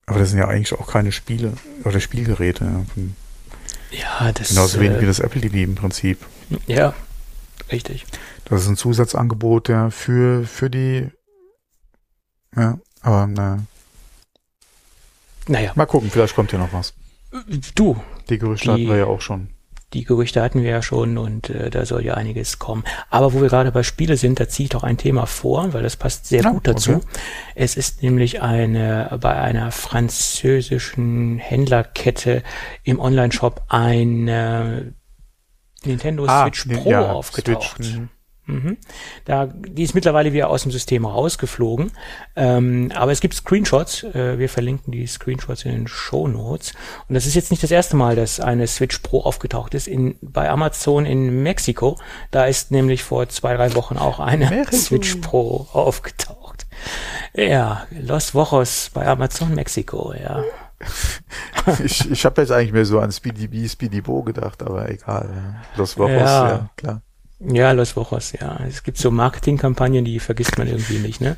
aber das sind ja eigentlich auch keine Spiele oder Spielgeräte. Ja, das Genauso wenig äh, wie das Apple TV im Prinzip. Ja, richtig. Das ist ein Zusatzangebot ja, für, für die, ja, aber na, naja. Mal gucken, vielleicht kommt hier noch was. Du. Die Gerüchte die, hatten wir ja auch schon. Die Gerüchte hatten wir ja schon und äh, da soll ja einiges kommen. Aber wo wir gerade bei Spiele sind, da ziehe ich doch ein Thema vor, weil das passt sehr ja, gut dazu. Okay. Es ist nämlich eine bei einer französischen Händlerkette im Online-Shop ein äh, Nintendo ah, Switch Pro ja, aufgetaucht. Switch, mhm. Da, die ist mittlerweile wieder aus dem System rausgeflogen. Ähm, aber es gibt Screenshots. Äh, wir verlinken die Screenshots in den Show Notes. Und das ist jetzt nicht das erste Mal, dass eine Switch Pro aufgetaucht ist. In, bei Amazon in Mexiko. Da ist nämlich vor zwei, drei Wochen auch eine Mexiko. *laughs* Switch Pro aufgetaucht. Ja, Los Wochos bei Amazon Mexiko, ja. *laughs* ich ich habe jetzt eigentlich mehr so an Speedy B, Speedy Bo gedacht, aber egal. Ja. Los Wochos, ja, ja klar. Ja, Los Wochos, ja. Es gibt so Marketingkampagnen, die vergisst man irgendwie nicht, ne?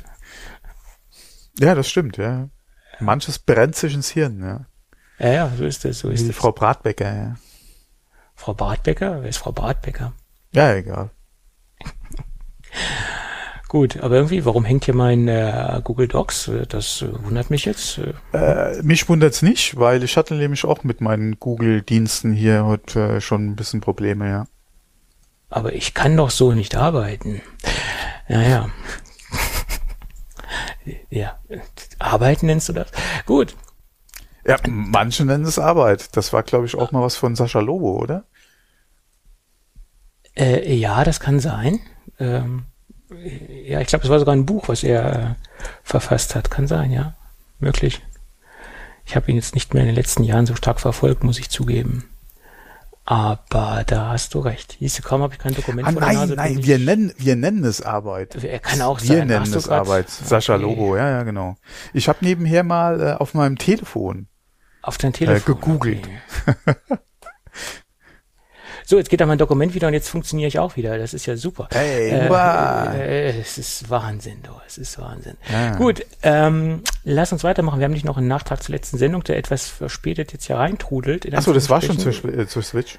Ja, das stimmt, ja. Manches brennt sich ins Hirn, ja. Ja, ja, so ist es, so ist es. Frau Bratbecker, ja. Frau Bratbecker? Wer ist Frau Bratbecker? Ja, egal. *laughs* Gut, aber irgendwie, warum hängt hier mein äh, Google Docs? Das äh, wundert mich jetzt. Äh, mich wundert's nicht, weil ich hatte nämlich auch mit meinen Google-Diensten hier heute äh, schon ein bisschen Probleme, ja aber ich kann doch so nicht arbeiten. Naja. ja, arbeiten nennst du das? Gut. Ja, manche nennen es Arbeit. Das war, glaube ich, auch mal was von Sascha Lobo, oder? Äh, ja, das kann sein. Ähm, ja, ich glaube, es war sogar ein Buch, was er äh, verfasst hat. Kann sein, ja. Möglich. Ich habe ihn jetzt nicht mehr in den letzten Jahren so stark verfolgt, muss ich zugeben. Aber da hast du recht. Kaum habe ich kein Dokument ah, Nein, Nase, nein, wir nennen, wir nennen es Arbeit. Er kann auch wir sein. Wir nennen es Arbeit. Sascha okay. Lobo, ja, ja, genau. Ich habe nebenher mal äh, auf meinem Telefon auf dein Telefon äh, gegoogelt. Okay. *laughs* So, jetzt geht da mein Dokument wieder und jetzt funktioniere ich auch wieder. Das ist ja super. Hey, äh, wow. äh, es ist Wahnsinn, du. Es ist Wahnsinn. Ja. Gut, ähm, lass uns weitermachen. Wir haben nicht noch einen Nachtrag zur letzten Sendung, der etwas verspätet jetzt hier reintrudelt. Achso, das war schon zur, äh, zur Switch.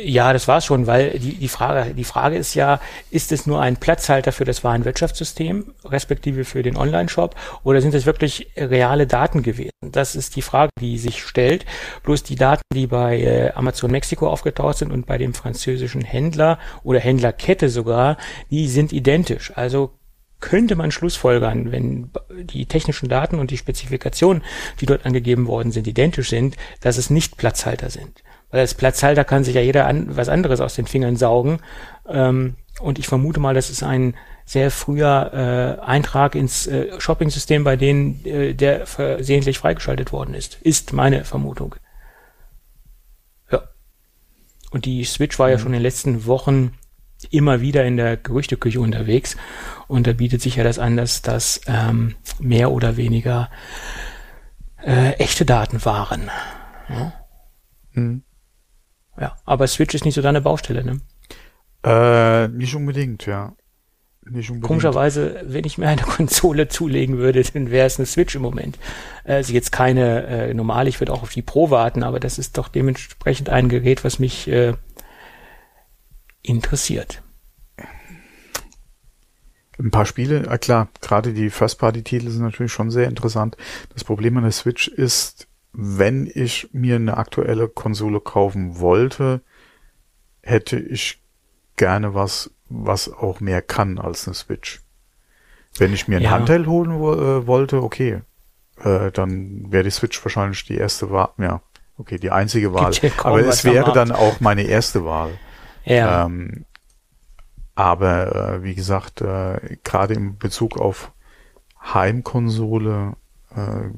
Ja, das war's schon, weil die, die Frage, die Frage ist ja, ist es nur ein Platzhalter für das Warenwirtschaftssystem, respektive für den Online-Shop, oder sind es wirklich reale Daten gewesen? Das ist die Frage, die sich stellt. Bloß die Daten, die bei äh, Amazon Mexiko aufgetaucht sind und bei dem französischen Händler oder Händlerkette sogar, die sind identisch. Also könnte man schlussfolgern, wenn die technischen Daten und die Spezifikationen, die dort angegeben worden sind, identisch sind, dass es nicht Platzhalter sind. Weil als Platzhalter kann sich ja jeder an, was anderes aus den Fingern saugen. Ähm, und ich vermute mal, das ist ein sehr früher äh, Eintrag ins äh, Shopping-System, bei denen äh, der versehentlich freigeschaltet worden ist. Ist meine Vermutung. Ja. Und die Switch war ja mhm. schon in den letzten Wochen immer wieder in der Gerüchteküche unterwegs. Und da bietet sich ja das an, dass das ähm, mehr oder weniger äh, echte Daten waren. Ja? Mhm. Ja, aber Switch ist nicht so deine Baustelle, ne? Äh, nicht unbedingt, ja. Nicht unbedingt. Komischerweise, wenn ich mir eine *laughs* Konsole zulegen würde, dann wäre es eine Switch im Moment. Also jetzt keine äh, normal, ich würde auch auf die Pro warten, aber das ist doch dementsprechend ein Gerät, was mich äh, interessiert. Ein paar Spiele, äh, klar, gerade die First-Party-Titel sind natürlich schon sehr interessant. Das Problem an der Switch ist, wenn ich mir eine aktuelle Konsole kaufen wollte, hätte ich gerne was, was auch mehr kann als eine Switch. Wenn ich mir ein Ja. Handheld holen äh, wollte, okay, äh, dann wäre die Switch wahrscheinlich die erste Wahl. Ja, okay, die einzige Wahl. Ja Aber es wäre dann auch meine erste Wahl. Ja. Ähm, aber äh, wie gesagt, äh, gerade in Bezug auf Heimkonsole äh,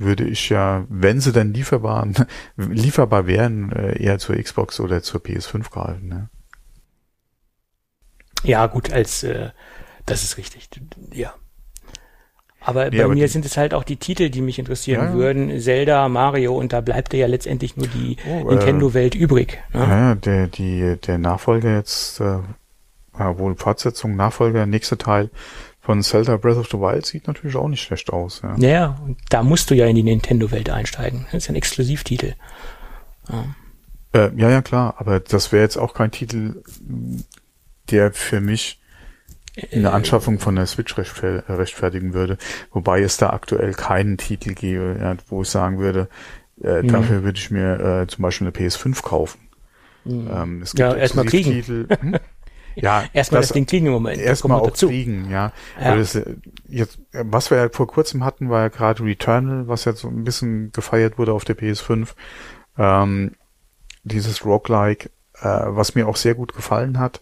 würde ich ja, wenn sie dann lieferbar, *laughs* lieferbar wären, äh, eher zur Xbox oder zur PS5 greifen. Ne? Ja, gut, als äh, das ist richtig. Ja. Aber Nee, bei aber mir sind es halt auch die Titel, die mich interessieren Ja, ja. würden. Zelda, Mario und da bleibt ja letztendlich nur die Oh, äh, Nintendo-Welt übrig. Ne? Ja, der, die, der Nachfolger jetzt, äh, ja, wohl Fortsetzung, Nachfolger, nächster Teil von Zelda Breath of the Wild sieht natürlich auch nicht schlecht aus. Ja. Ja, und da musst du ja in die Nintendo-Welt einsteigen. Das ist ja ein Exklusivtitel. Äh, ja, ja, klar, aber das wäre jetzt auch kein Titel, der für mich eine Anschaffung von der Switch rechtfer rechtfertigen würde. Wobei es da aktuell keinen Titel gäbe, ja, wo ich sagen würde, äh, Mhm. dafür würde ich mir äh, zum Beispiel eine PS5 kaufen. Ähm, es Mhm. Ja, erst mal kriegen. Exklusivtitel- Hm? *laughs* Ja, Erstmal das, Ding kriegen im Moment. Das erstmal auch dazu. kriegen, ja. Ja. Weil Das, äh, jetzt, äh, was wir ja vor kurzem hatten, war ja gerade Returnal, was jetzt so ein bisschen gefeiert wurde auf der PS5. Ähm, dieses Roguelike, äh, was mir auch sehr gut gefallen hat.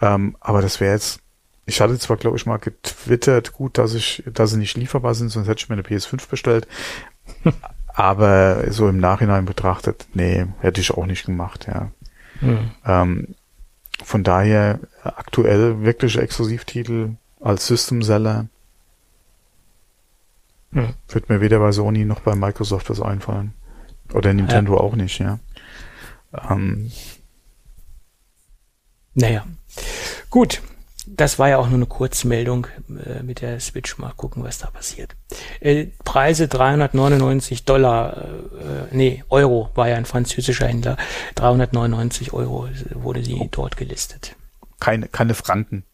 Ähm, aber das wäre jetzt, ich hatte zwar, glaube ich, mal getwittert, gut, dass ich, dass sie nicht lieferbar sind, sonst hätte ich mir eine PS5 bestellt. *laughs* aber so im Nachhinein betrachtet, nee, hätte ich auch nicht gemacht, ja. Hm. Ähm, von daher äh, aktuell wirklich Exklusivtitel als System Seller Hm. wird mir weder bei Sony noch bei Microsoft was einfallen. Oder Nintendo auch nicht, ja. Ähm, Naja. Gut. Das war ja auch nur eine Kurzmeldung äh, mit der Switch. Mal gucken, was da passiert. Äh, Preise 399 Dollar, äh, nee, Euro war ja ein französischer Händler. 399 Euro wurde sie dort gelistet. keine, keine Franken,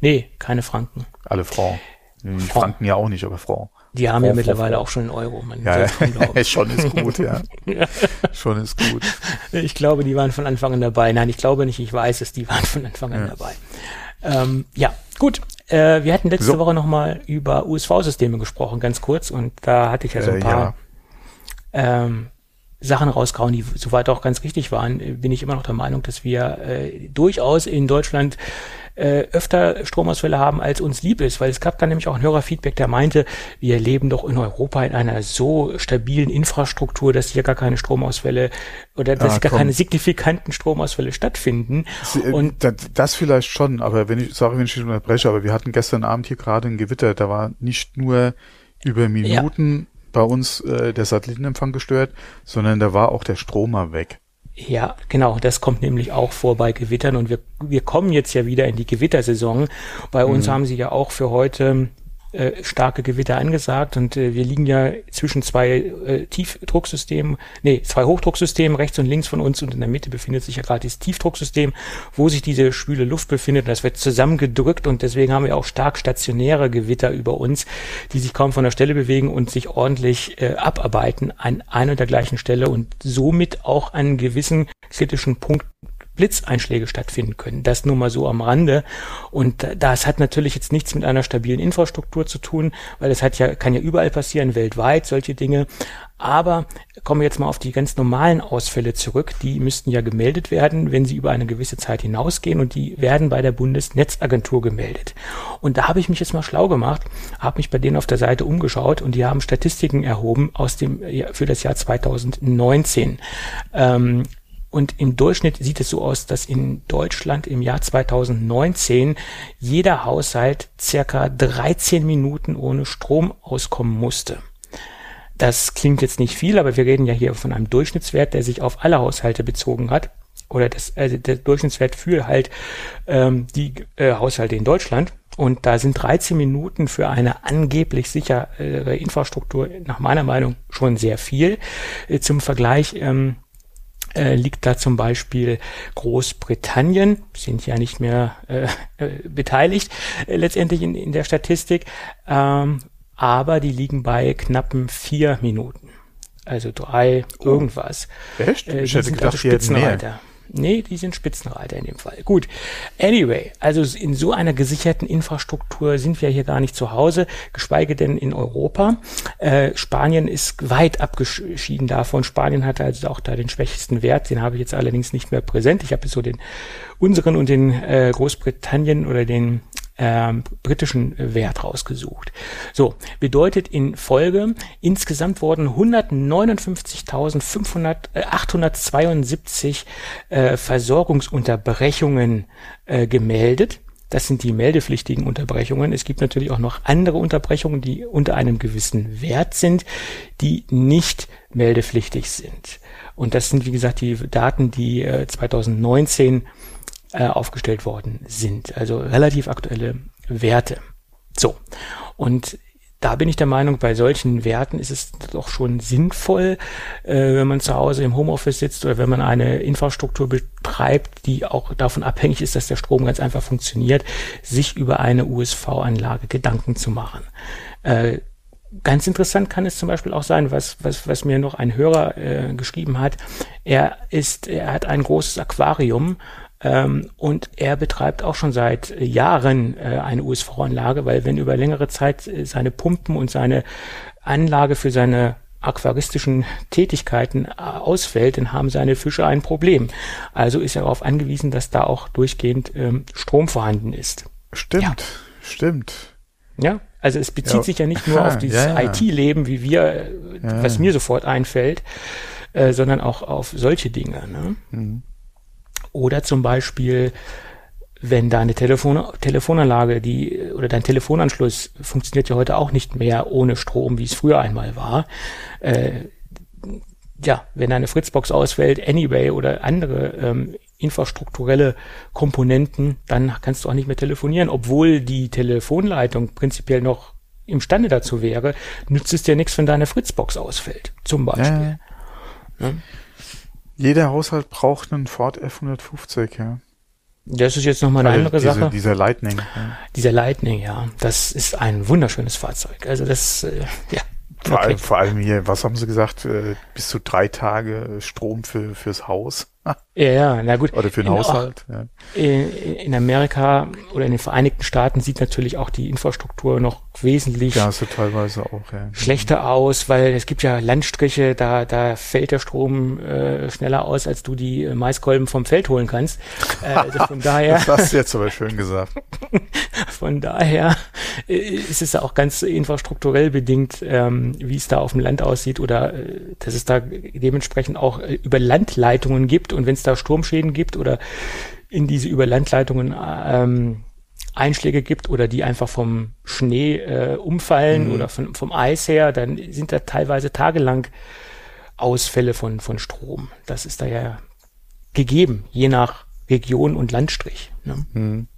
Nee, keine Franken. alle Frau. Die. Franken ja auch nicht, aber Frau. Die haben Frau, ja mittlerweile auch schon einen Euro. Man Ja, *laughs* glauben. schon ist gut, ja. *laughs* Schon ist gut. Ich glaube, die waren von Anfang an dabei. Nein, ich glaube nicht. Ich weiß es, die waren von Anfang an Ja. dabei. Ähm, ja, gut. Äh, wir hatten letzte So. Woche nochmal über USV-Systeme gesprochen, ganz kurz. Und da hatte ich ja so ein Äh, paar ähm, Sachen rausgehauen, die soweit auch ganz richtig waren. Äh, Bin ich immer noch der Meinung, dass wir äh, durchaus in Deutschland äh, öfter Stromausfälle haben, als uns lieb ist, weil es gab dann nämlich auch ein Hörerfeedback, der meinte, wir leben doch in Europa in einer so stabilen Infrastruktur, dass hier gar keine Stromausfälle oder dass Ja, gar komm. keine signifikanten Stromausfälle stattfinden. Und Und das, das vielleicht schon, aber wenn ich, sorry, wenn ich unterbreche, aber wir hatten gestern Abend hier gerade ein Gewitter, da war nicht nur über Minuten bei uns äh, der Satellitenempfang gestört, sondern da war auch der Stromer weg. Ja, genau, das kommt nämlich auch vor bei Gewittern und wir, wir kommen jetzt ja wieder in die Gewittersaison. Bei uns haben sie ja auch für heute äh, starke Gewitter angesagt. Und äh, wir liegen ja zwischen zwei äh, Tiefdrucksystemen, nee, zwei Hochdrucksystemen rechts und links von uns. Und in der Mitte befindet sich ja gerade dieses Tiefdrucksystem, wo sich diese schwüle Luft befindet. Das wird zusammengedrückt. Und deswegen haben wir auch stark stationäre Gewitter über uns, die sich kaum von der Stelle bewegen und sich ordentlich äh, abarbeiten an einer und der gleichen Stelle. Und somit auch einen gewissen kritischen Punkt Blitzeinschläge stattfinden können. Das nur mal so am Rande. Und das hat natürlich jetzt nichts mit einer stabilen Infrastruktur zu tun, weil das hat ja, kann ja überall passieren, weltweit, solche Dinge. Aber kommen wir jetzt mal auf die ganz normalen Ausfälle zurück. Die müssten ja gemeldet werden, wenn sie über eine gewisse Zeit hinausgehen und die werden bei der Bundesnetzagentur gemeldet. Und da habe ich mich jetzt mal schlau gemacht, habe mich bei denen auf der Seite umgeschaut und die haben Statistiken erhoben aus dem, für das Jahr 2019. Ähm, und im Durchschnitt sieht es so aus, dass in Deutschland im Jahr 2019 jeder Haushalt circa 13 Minuten ohne Strom auskommen musste. Das klingt jetzt nicht viel, aber wir reden ja hier von einem Durchschnittswert, der sich auf alle Haushalte bezogen hat. Oder das, also der Durchschnittswert für halt ähm, die äh, Haushalte in Deutschland. Und da sind 13 Minuten für eine angeblich sichere Infrastruktur nach meiner Meinung schon sehr viel. Äh, zum Vergleich ähm, äh, liegt da zum Beispiel Großbritannien, sind ja nicht mehr äh, äh, beteiligt äh, letztendlich in, in der Statistik, ähm, aber die liegen bei knappen vier Minuten. Also drei irgendwas. Echt? Äh, ich hätte gedacht, also. Spitzenreiter. Nee, die sind Spitzenreiter in dem Fall. Gut. Anyway, also in so einer gesicherten Infrastruktur sind wir hier gar nicht zu Hause, geschweige denn in Europa. Äh, Spanien ist weit abgeschieden davon. Spanien hat also auch da den schwächsten Wert. Den habe ich jetzt allerdings nicht mehr präsent. Ich habe so den unseren und den äh, Großbritannien oder den ähm, britischen Wert rausgesucht. So, bedeutet in Folge, insgesamt wurden 159.872 äh, Versorgungsunterbrechungen äh, gemeldet. Das sind die meldepflichtigen Unterbrechungen. Es gibt natürlich auch noch andere Unterbrechungen, die unter einem gewissen Wert sind, die nicht meldepflichtig sind. Und das sind, wie gesagt, die Daten, die äh, 2019 äh, aufgestellt worden sind. Also relativ aktuelle Werte. So. Und da bin ich der Meinung, bei solchen Werten ist es doch schon sinnvoll, äh, wenn man zu Hause im Homeoffice sitzt oder wenn man eine Infrastruktur betreibt, die auch davon abhängig ist, dass der Strom ganz einfach funktioniert, sich über eine USV-Anlage Gedanken zu machen. Äh, ganz interessant kann es zum Beispiel auch sein, was, was, was mir noch ein Hörer äh, geschrieben hat. Er ist, er hat ein großes Aquarium ähm, und er betreibt auch schon seit Jahren äh, eine USV-Anlage, weil wenn über längere Zeit äh, seine Pumpen und seine Anlage für seine aquaristischen Tätigkeiten äh, ausfällt, dann haben seine Fische ein Problem. Also ist er darauf angewiesen, dass da auch durchgehend ähm, Strom vorhanden ist. Stimmt, ja. stimmt. Ja, also es bezieht ja. sich ja nicht nur *laughs* auf dieses ja, IT-Leben, wie wir, äh, was mir sofort einfällt, äh, sondern auch auf solche Dinge. Ne? Mhm. Oder zum Beispiel, wenn deine Telefon Telefonanlage, die oder dein Telefonanschluss funktioniert ja heute auch nicht mehr ohne Strom, wie es früher einmal war. Äh, ja, wenn deine Fritzbox ausfällt, Anyway oder andere ähm, infrastrukturelle Komponenten, dann kannst du auch nicht mehr telefonieren, obwohl die Telefonleitung prinzipiell noch imstande dazu wäre, nützt es dir nichts, wenn deine Fritzbox ausfällt, zum Beispiel. Ja. Ja? Jeder Haushalt braucht einen Ford F150, ja. Das ist jetzt nochmal eine andere diese, Sache. Dieser Lightning. Ja. Dieser Lightning, ja. Das ist ein wunderschönes Fahrzeug. Also das, äh, ja. Vor, okay. allem, vor allem hier, was haben sie gesagt, äh, bis zu drei Tage Strom für, fürs Haus. Ja, ja, na gut. Oder für den in, Haushalt. ja. in, in, Amerika oder in den Vereinigten Staaten sieht natürlich auch die Infrastruktur noch wesentlich ja, so teilweise auch, ja. schlechter aus, weil es gibt ja Landstriche, da, da fällt der Strom äh, schneller aus, als du die Maiskolben vom Feld holen kannst. Äh, also von *laughs* daher. das hast du jetzt aber schön gesagt. *laughs* von daher äh, ist es auch ganz infrastrukturell bedingt, ähm, wie es da auf dem Land aussieht oder äh, dass es da dementsprechend auch äh, über Landleitungen gibt und wenn es da Sturmschäden gibt oder in diese Überlandleitungen ähm, Einschläge gibt oder die einfach vom Schnee äh, umfallen mhm. oder von, vom Eis her, dann sind da teilweise tagelang Ausfälle von, von Strom. Das ist da ja gegeben, je nach Region und Landstrich. Ne? Mhm.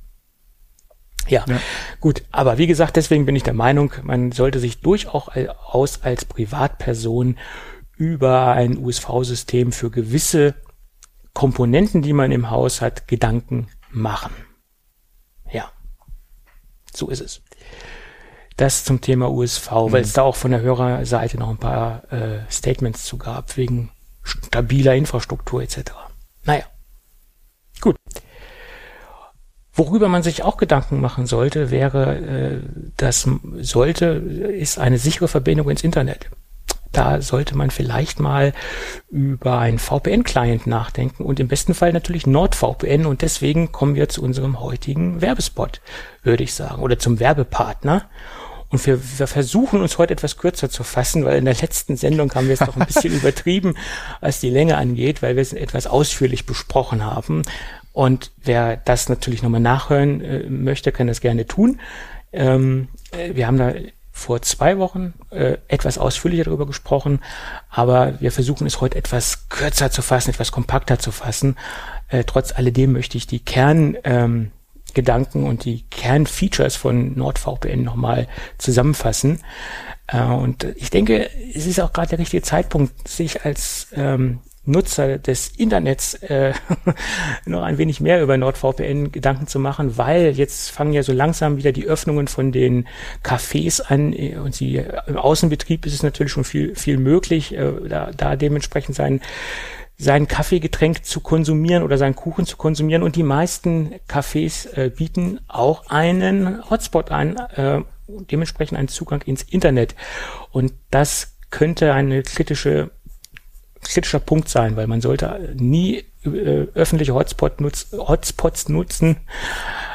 Ja, ja, gut. Aber wie gesagt, deswegen bin ich der Meinung, man sollte sich durchaus als Privatperson über ein USV-System für gewisse Komponenten, die man im Haus hat, Gedanken machen. Ja, so ist es. Das zum Thema USV, mhm. weil es da auch von der Hörerseite noch ein paar äh, Statements zu gab, wegen stabiler Infrastruktur etc. Naja, gut. Worüber man sich auch Gedanken machen sollte, wäre, äh, das sollte, ist eine sichere Verbindung ins Internet da sollte man vielleicht mal über einen VPN-Client nachdenken und im besten Fall natürlich NordVPN und deswegen kommen wir zu unserem heutigen Werbespot, würde ich sagen, oder zum Werbepartner. Und wir, wir versuchen uns heute etwas kürzer zu fassen, weil in der letzten Sendung haben wir es doch ein bisschen *laughs* übertrieben, was die Länge angeht, weil wir es etwas ausführlich besprochen haben. Und wer das natürlich nochmal nachhören äh, möchte, kann das gerne tun. Ähm, äh, wir haben da vor zwei Wochen äh, etwas ausführlicher darüber gesprochen, aber wir versuchen es heute etwas kürzer zu fassen, etwas kompakter zu fassen. Äh, trotz alledem möchte ich die Kerngedanken ähm, und die Kernfeatures von NordVPN nochmal zusammenfassen. Äh, und ich denke, es ist auch gerade der richtige Zeitpunkt, sich als ähm, Nutzer des Internets äh, *laughs* noch ein wenig mehr über NordVPN Gedanken zu machen, weil jetzt fangen ja so langsam wieder die Öffnungen von den Cafés an und sie im Außenbetrieb ist es natürlich schon viel viel möglich, äh, da, da dementsprechend sein sein Kaffeegetränk zu konsumieren oder seinen Kuchen zu konsumieren. Und die meisten Cafés äh, bieten auch einen Hotspot an, äh, dementsprechend einen Zugang ins Internet. Und das könnte eine kritische kritischer Punkt sein, weil man sollte nie äh, öffentliche Hotspot nutz, Hotspots nutzen,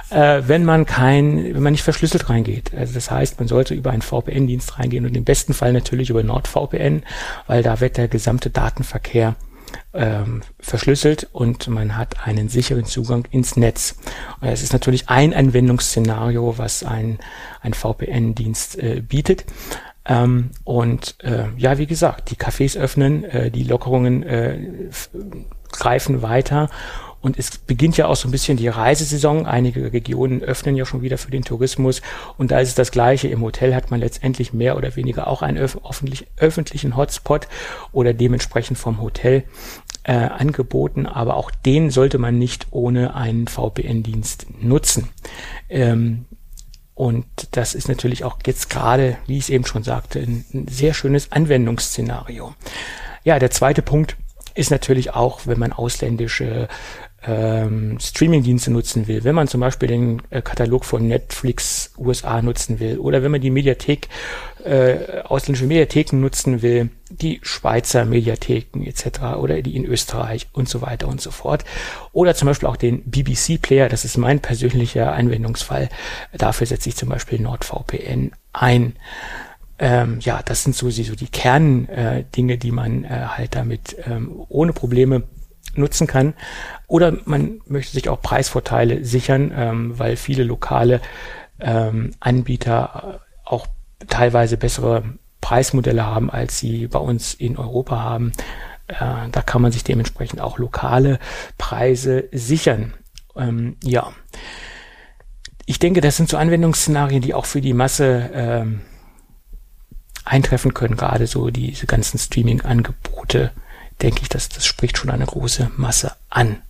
äh, wenn man kein, wenn man nicht verschlüsselt reingeht. Also das heißt, man sollte über einen VPN-Dienst reingehen und im besten Fall natürlich über NordVPN, weil da wird der gesamte Datenverkehr ähm, verschlüsselt und man hat einen sicheren Zugang ins Netz. Es ist natürlich ein Anwendungsszenario, was ein, ein VPN-Dienst äh, bietet. Ähm, und äh, ja, wie gesagt, die Cafés öffnen, äh, die Lockerungen äh, greifen weiter und es beginnt ja auch so ein bisschen die Reisesaison. Einige Regionen öffnen ja schon wieder für den Tourismus. Und da ist es das Gleiche. Im Hotel hat man letztendlich mehr oder weniger auch einen öf öffentlichen Hotspot oder dementsprechend vom Hotel äh, angeboten. Aber auch den sollte man nicht ohne einen VPN-Dienst nutzen. Ähm, und das ist natürlich auch jetzt gerade, wie ich es eben schon sagte, ein, ein sehr schönes Anwendungsszenario. Ja, der zweite Punkt ist natürlich auch, wenn man ausländische ähm, Streaming-Dienste nutzen will, wenn man zum Beispiel den äh, Katalog von Netflix USA nutzen will oder wenn man die Mediathek, äh, ausländische Mediatheken nutzen will, die Schweizer Mediatheken etc. oder die in Österreich und so weiter und so fort. Oder zum Beispiel auch den BBC-Player, das ist mein persönlicher Anwendungsfall. Dafür setze ich zum Beispiel NordVPN ein. Ähm, ja, das sind so, so die Kerndinge, äh, die man äh, halt damit ähm, ohne Probleme nutzen kann. Oder man möchte sich auch Preisvorteile sichern, ähm, weil viele lokale ähm, Anbieter auch teilweise bessere Preismodelle haben, als sie bei uns in Europa haben. Äh, da kann man sich dementsprechend auch lokale Preise sichern. Ähm, ja. Ich denke, das sind so Anwendungsszenarien, die auch für die Masse ähm, eintreffen können, gerade so diese ganzen Streaming-Angebote denke ich, dass das spricht schon eine große Masse an.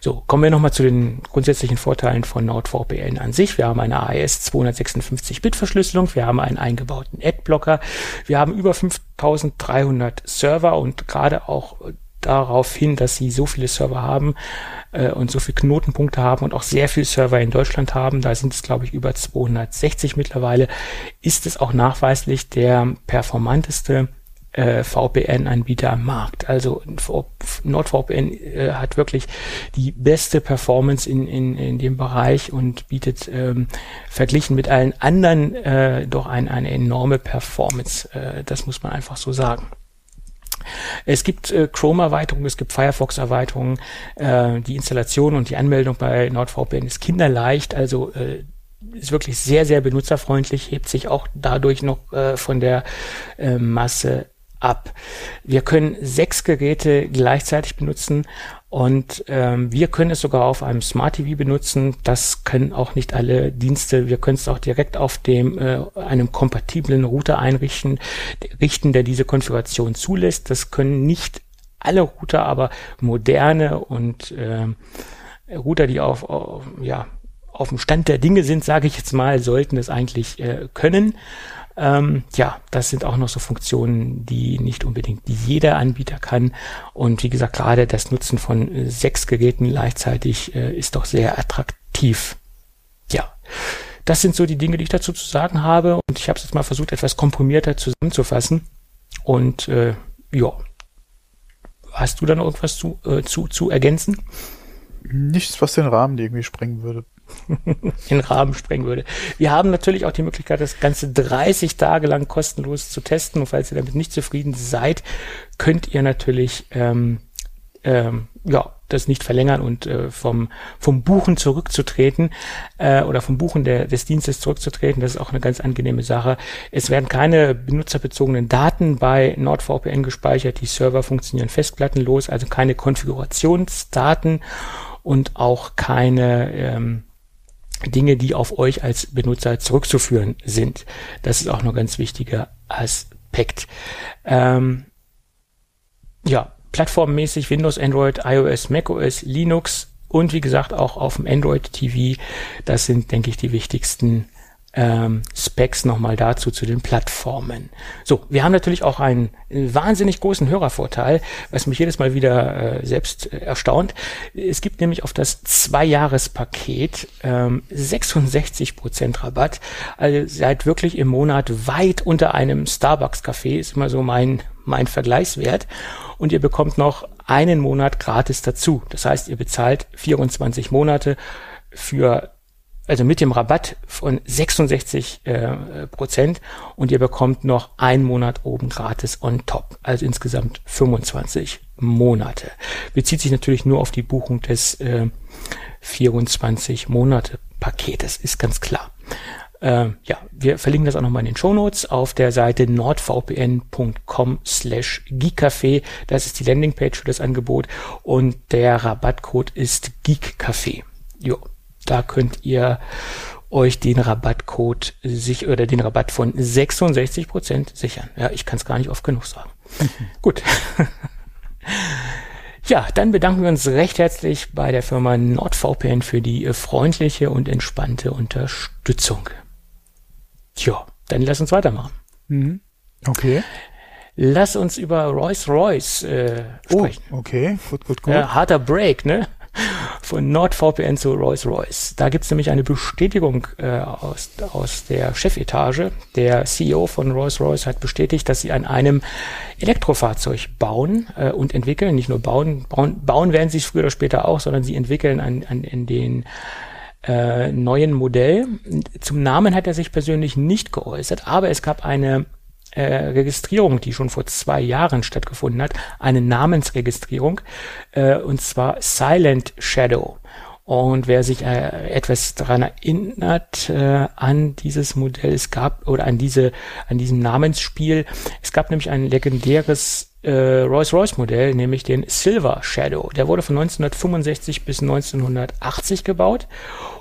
So, kommen wir nochmal zu den grundsätzlichen Vorteilen von NordVPN an sich. Wir haben eine AES 256-Bit-Verschlüsselung, wir haben einen eingebauten Adblocker, wir haben über 5300 Server und gerade auch darauf hin, dass sie so viele Server haben äh, und so viele Knotenpunkte haben und auch sehr viele Server in Deutschland haben, da sind es glaube ich über 260 mittlerweile, ist es auch nachweislich der performanteste äh, VPN-Anbieter am Markt. Also NordVPN äh, hat wirklich die beste Performance in, in, in dem Bereich und bietet ähm, verglichen mit allen anderen äh, doch ein, eine enorme Performance. Äh, das muss man einfach so sagen. Es gibt äh, Chrome-Erweiterungen, es gibt Firefox-Erweiterungen. Äh, die Installation und die Anmeldung bei NordVPN ist kinderleicht, also äh, ist wirklich sehr, sehr benutzerfreundlich, hebt sich auch dadurch noch äh, von der äh, Masse ab. Wir können sechs Geräte gleichzeitig benutzen und ähm, wir können es sogar auf einem Smart TV benutzen. Das können auch nicht alle Dienste. Wir können es auch direkt auf dem äh, einem kompatiblen Router einrichten, richten, der diese Konfiguration zulässt. Das können nicht alle Router, aber moderne und äh, Router, die auf, auf ja auf dem Stand der Dinge sind, sage ich jetzt mal, sollten es eigentlich äh, können. Ähm, ja, das sind auch noch so Funktionen, die nicht unbedingt jeder Anbieter kann. Und wie gesagt, gerade das Nutzen von äh, sechs Geräten gleichzeitig äh, ist doch sehr attraktiv. Ja, das sind so die Dinge, die ich dazu zu sagen habe. Und ich habe es jetzt mal versucht, etwas komprimierter zusammenzufassen. Und äh, ja, hast du dann irgendwas zu, äh, zu, zu ergänzen? Nichts, was den Rahmen irgendwie sprengen würde. *laughs* den Rahmen sprengen würde. Wir haben natürlich auch die Möglichkeit, das Ganze 30 Tage lang kostenlos zu testen. Und falls ihr damit nicht zufrieden seid, könnt ihr natürlich ähm, ähm, ja, das nicht verlängern und äh, vom, vom Buchen zurückzutreten äh, oder vom Buchen der, des Dienstes zurückzutreten. Das ist auch eine ganz angenehme Sache. Es werden keine benutzerbezogenen Daten bei NordVPN gespeichert. Die Server funktionieren festplattenlos, also keine Konfigurationsdaten und auch keine ähm, Dinge, die auf euch als Benutzer zurückzuführen sind. Das ist auch noch ein ganz wichtiger Aspekt. Ähm, ja, plattformmäßig Windows, Android, iOS, macOS, Linux und wie gesagt auch auf dem Android TV. Das sind, denke ich, die wichtigsten ähm, Specs nochmal dazu zu den Plattformen. So, wir haben natürlich auch einen wahnsinnig großen Hörervorteil, was mich jedes Mal wieder äh, selbst äh, erstaunt. Es gibt nämlich auf das Zwei-Jahres-Paket ähm, 66% Rabatt. Also seid wirklich im Monat weit unter einem Starbucks-Café, ist immer so mein, mein Vergleichswert. Und ihr bekommt noch einen Monat gratis dazu. Das heißt, ihr bezahlt 24 Monate für also mit dem Rabatt von 66 äh, Prozent und ihr bekommt noch einen Monat oben gratis on top. Also insgesamt 25 Monate. Bezieht sich natürlich nur auf die Buchung des äh, 24 Monate Paketes, ist ganz klar. Äh, ja, wir verlinken das auch nochmal in den Show Notes auf der Seite nordvpn.com slash geekcafé. Das ist die Landingpage für das Angebot und der Rabattcode ist geekcafé. Jo, da könnt ihr euch den Rabattcode sich oder den Rabatt von 66 Prozent sichern. Ja, ich kann es gar nicht oft genug sagen. *laughs* Gut. *laughs* ja, dann bedanken wir uns recht herzlich bei der Firma NordVPN für die freundliche und entspannte Unterstützung. Tja, dann lass uns weitermachen. Mhm. Okay. Lass uns über Rolls-Royce äh, oh, sprechen. Oh, okay, gut, gut, gut. Äh, harter Break, ne? Von NordVPN zu Rolls-Royce. Da gibt's nämlich eine Bestätigung äh, aus, aus der Chefetage. Der CEO von Rolls-Royce hat bestätigt, dass sie an einem Elektrofahrzeug bauen äh, und entwickeln. Nicht nur bauen, bauen, bauen werden sie es früher oder später auch, sondern sie entwickeln an, an, in den äh, neuen Modell. Zum Namen hat er sich persönlich nicht geäußert, aber es gab eine äh, Registrierung, die schon vor zwei Jahren stattgefunden hat, eine Namensregistrierung, äh, und zwar Silent Shadow. Und wer sich äh, etwas daran erinnert äh, an dieses Modell, es gab oder an diese an diesem Namensspiel, es gab nämlich ein legendäres äh, Rolls-Royce-Modell, nämlich den Silver Shadow. Der wurde von 1965 bis 1980 gebaut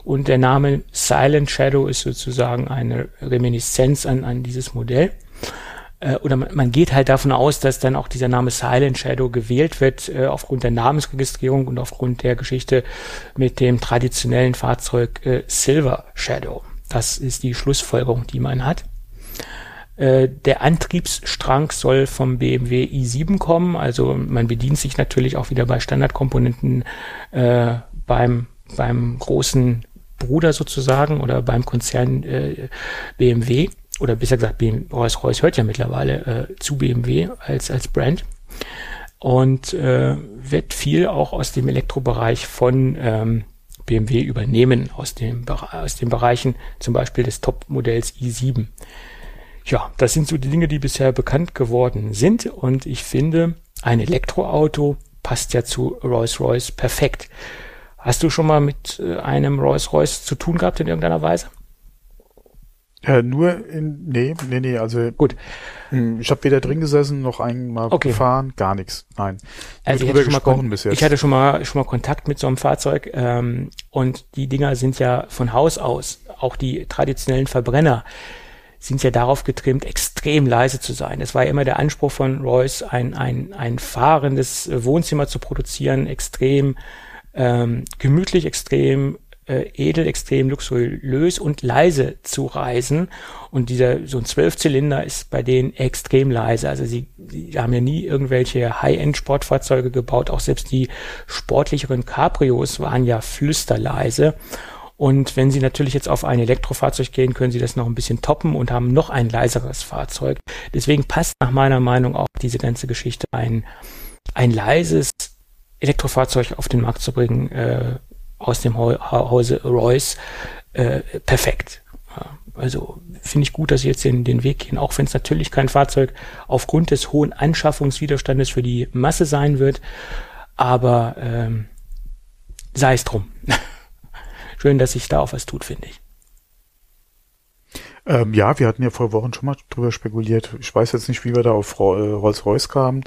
und der Name Silent Shadow ist sozusagen eine Reminiszenz an, an dieses Modell. Äh, oder man, geht halt davon aus, dass dann auch dieser Name Silent Shadow gewählt wird, äh, aufgrund der Namensregistrierung und aufgrund der Geschichte mit dem traditionellen Fahrzeug äh, Silver Shadow. Das ist die Schlussfolgerung, die man hat. Äh, der Antriebsstrang soll vom BMW i7 kommen, also man bedient sich natürlich auch wieder bei Standardkomponenten äh, beim, beim großen Bruder sozusagen oder beim Konzern äh, BMW oder besser gesagt Rolls-Royce hört ja mittlerweile äh, zu BMW als, als Brand. Und äh, wird viel auch aus dem Elektrobereich von ähm, BMW übernehmen, aus, dem, aus den Bereichen zum Beispiel des Top-Modells i7. Ja, das sind so die Dinge, die bisher bekannt geworden sind. Und ich finde, ein Elektroauto passt ja zu Rolls-Royce perfekt. Hast du schon mal mit äh, einem Rolls-Royce zu tun gehabt in irgendeiner Weise? Ja, nur in, nee, nee, nee, also gut. Hm, ich habe weder drin gesessen noch einmal okay. gefahren, gar nichts. Nein. Also ich hatte, schon mal bis jetzt. ich hatte schon mal schon mal Kontakt mit so einem Fahrzeug ähm, und die Dinger sind ja von Haus aus, auch die traditionellen Verbrenner, sind ja darauf getrimmt, extrem leise zu sein. Es war ja immer der Anspruch von Royce, ein, ein, ein fahrendes Wohnzimmer zu produzieren, extrem ähm, gemütlich, extrem äh, edel, extrem luxuriös und leise zu reisen. Und dieser so ein Zwölfzylinder ist bei denen extrem leise. Also sie, sie haben ja nie irgendwelche High-End-Sportfahrzeuge gebaut. Auch selbst die sportlicheren Cabrios waren ja flüsterleise. Und wenn Sie natürlich jetzt auf ein Elektrofahrzeug gehen, können Sie das noch ein bisschen toppen und haben noch ein leiseres Fahrzeug. Deswegen passt nach meiner Meinung auch diese ganze Geschichte ein, ein leises Elektrofahrzeug auf den Markt zu bringen, äh, aus dem Hause Royce, äh, perfekt. Also finde ich gut, dass Sie jetzt den, den Weg gehen, auch wenn es natürlich kein Fahrzeug aufgrund des hohen Anschaffungswiderstandes für die Masse sein wird. Aber ähm, sei es drum. Schön, dass sich da auch was tut, finde ich. Ähm, ja, wir hatten ja vor Wochen schon mal drüber spekuliert. Ich weiß jetzt nicht, wie wir da auf äh, Rolls-Royce kamen,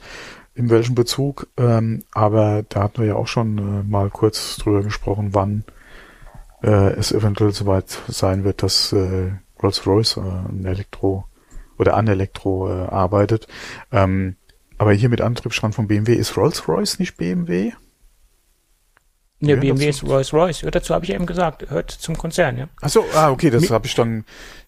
in welchem Bezug, ähm, aber da hatten wir ja auch schon äh, mal kurz drüber gesprochen, wann äh, es eventuell soweit sein wird, dass äh, Rolls-Royce äh, ein Elektro oder an Elektro äh, arbeitet. Ähm, aber hier mit Antriebsstrang von BMW ist Rolls-Royce nicht BMW? Ja, BMW ist Rolls-Royce. Dazu habe ich eben gesagt, hört zum Konzern, ja. Ach so, ah, okay, das habe ich dann,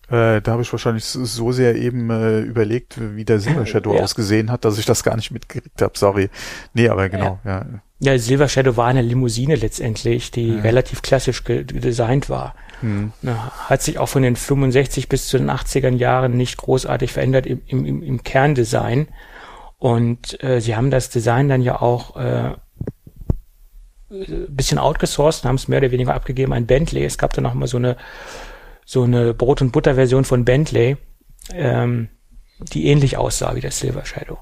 äh, da habe ich wahrscheinlich so sehr eben äh, überlegt, wie der Silver *laughs* Shadow ja. ausgesehen hat, dass ich das gar nicht mitgekriegt habe. Sorry. Nee, aber genau, ja. ja. Ja, Silver Shadow war eine Limousine letztendlich, die ja. relativ klassisch designt war. Hm. Na, hat sich auch von den 65 bis zu den 80er Jahren nicht großartig verändert im, im, im Kerndesign. Und äh, sie haben das Design dann ja auch äh, bisschen outgesourced, haben es mehr oder weniger abgegeben an Bentley. Es gab da noch mal so eine so eine Brot- und Butter-Version von Bentley, ähm, die ähnlich aussah wie das Silver Shadow,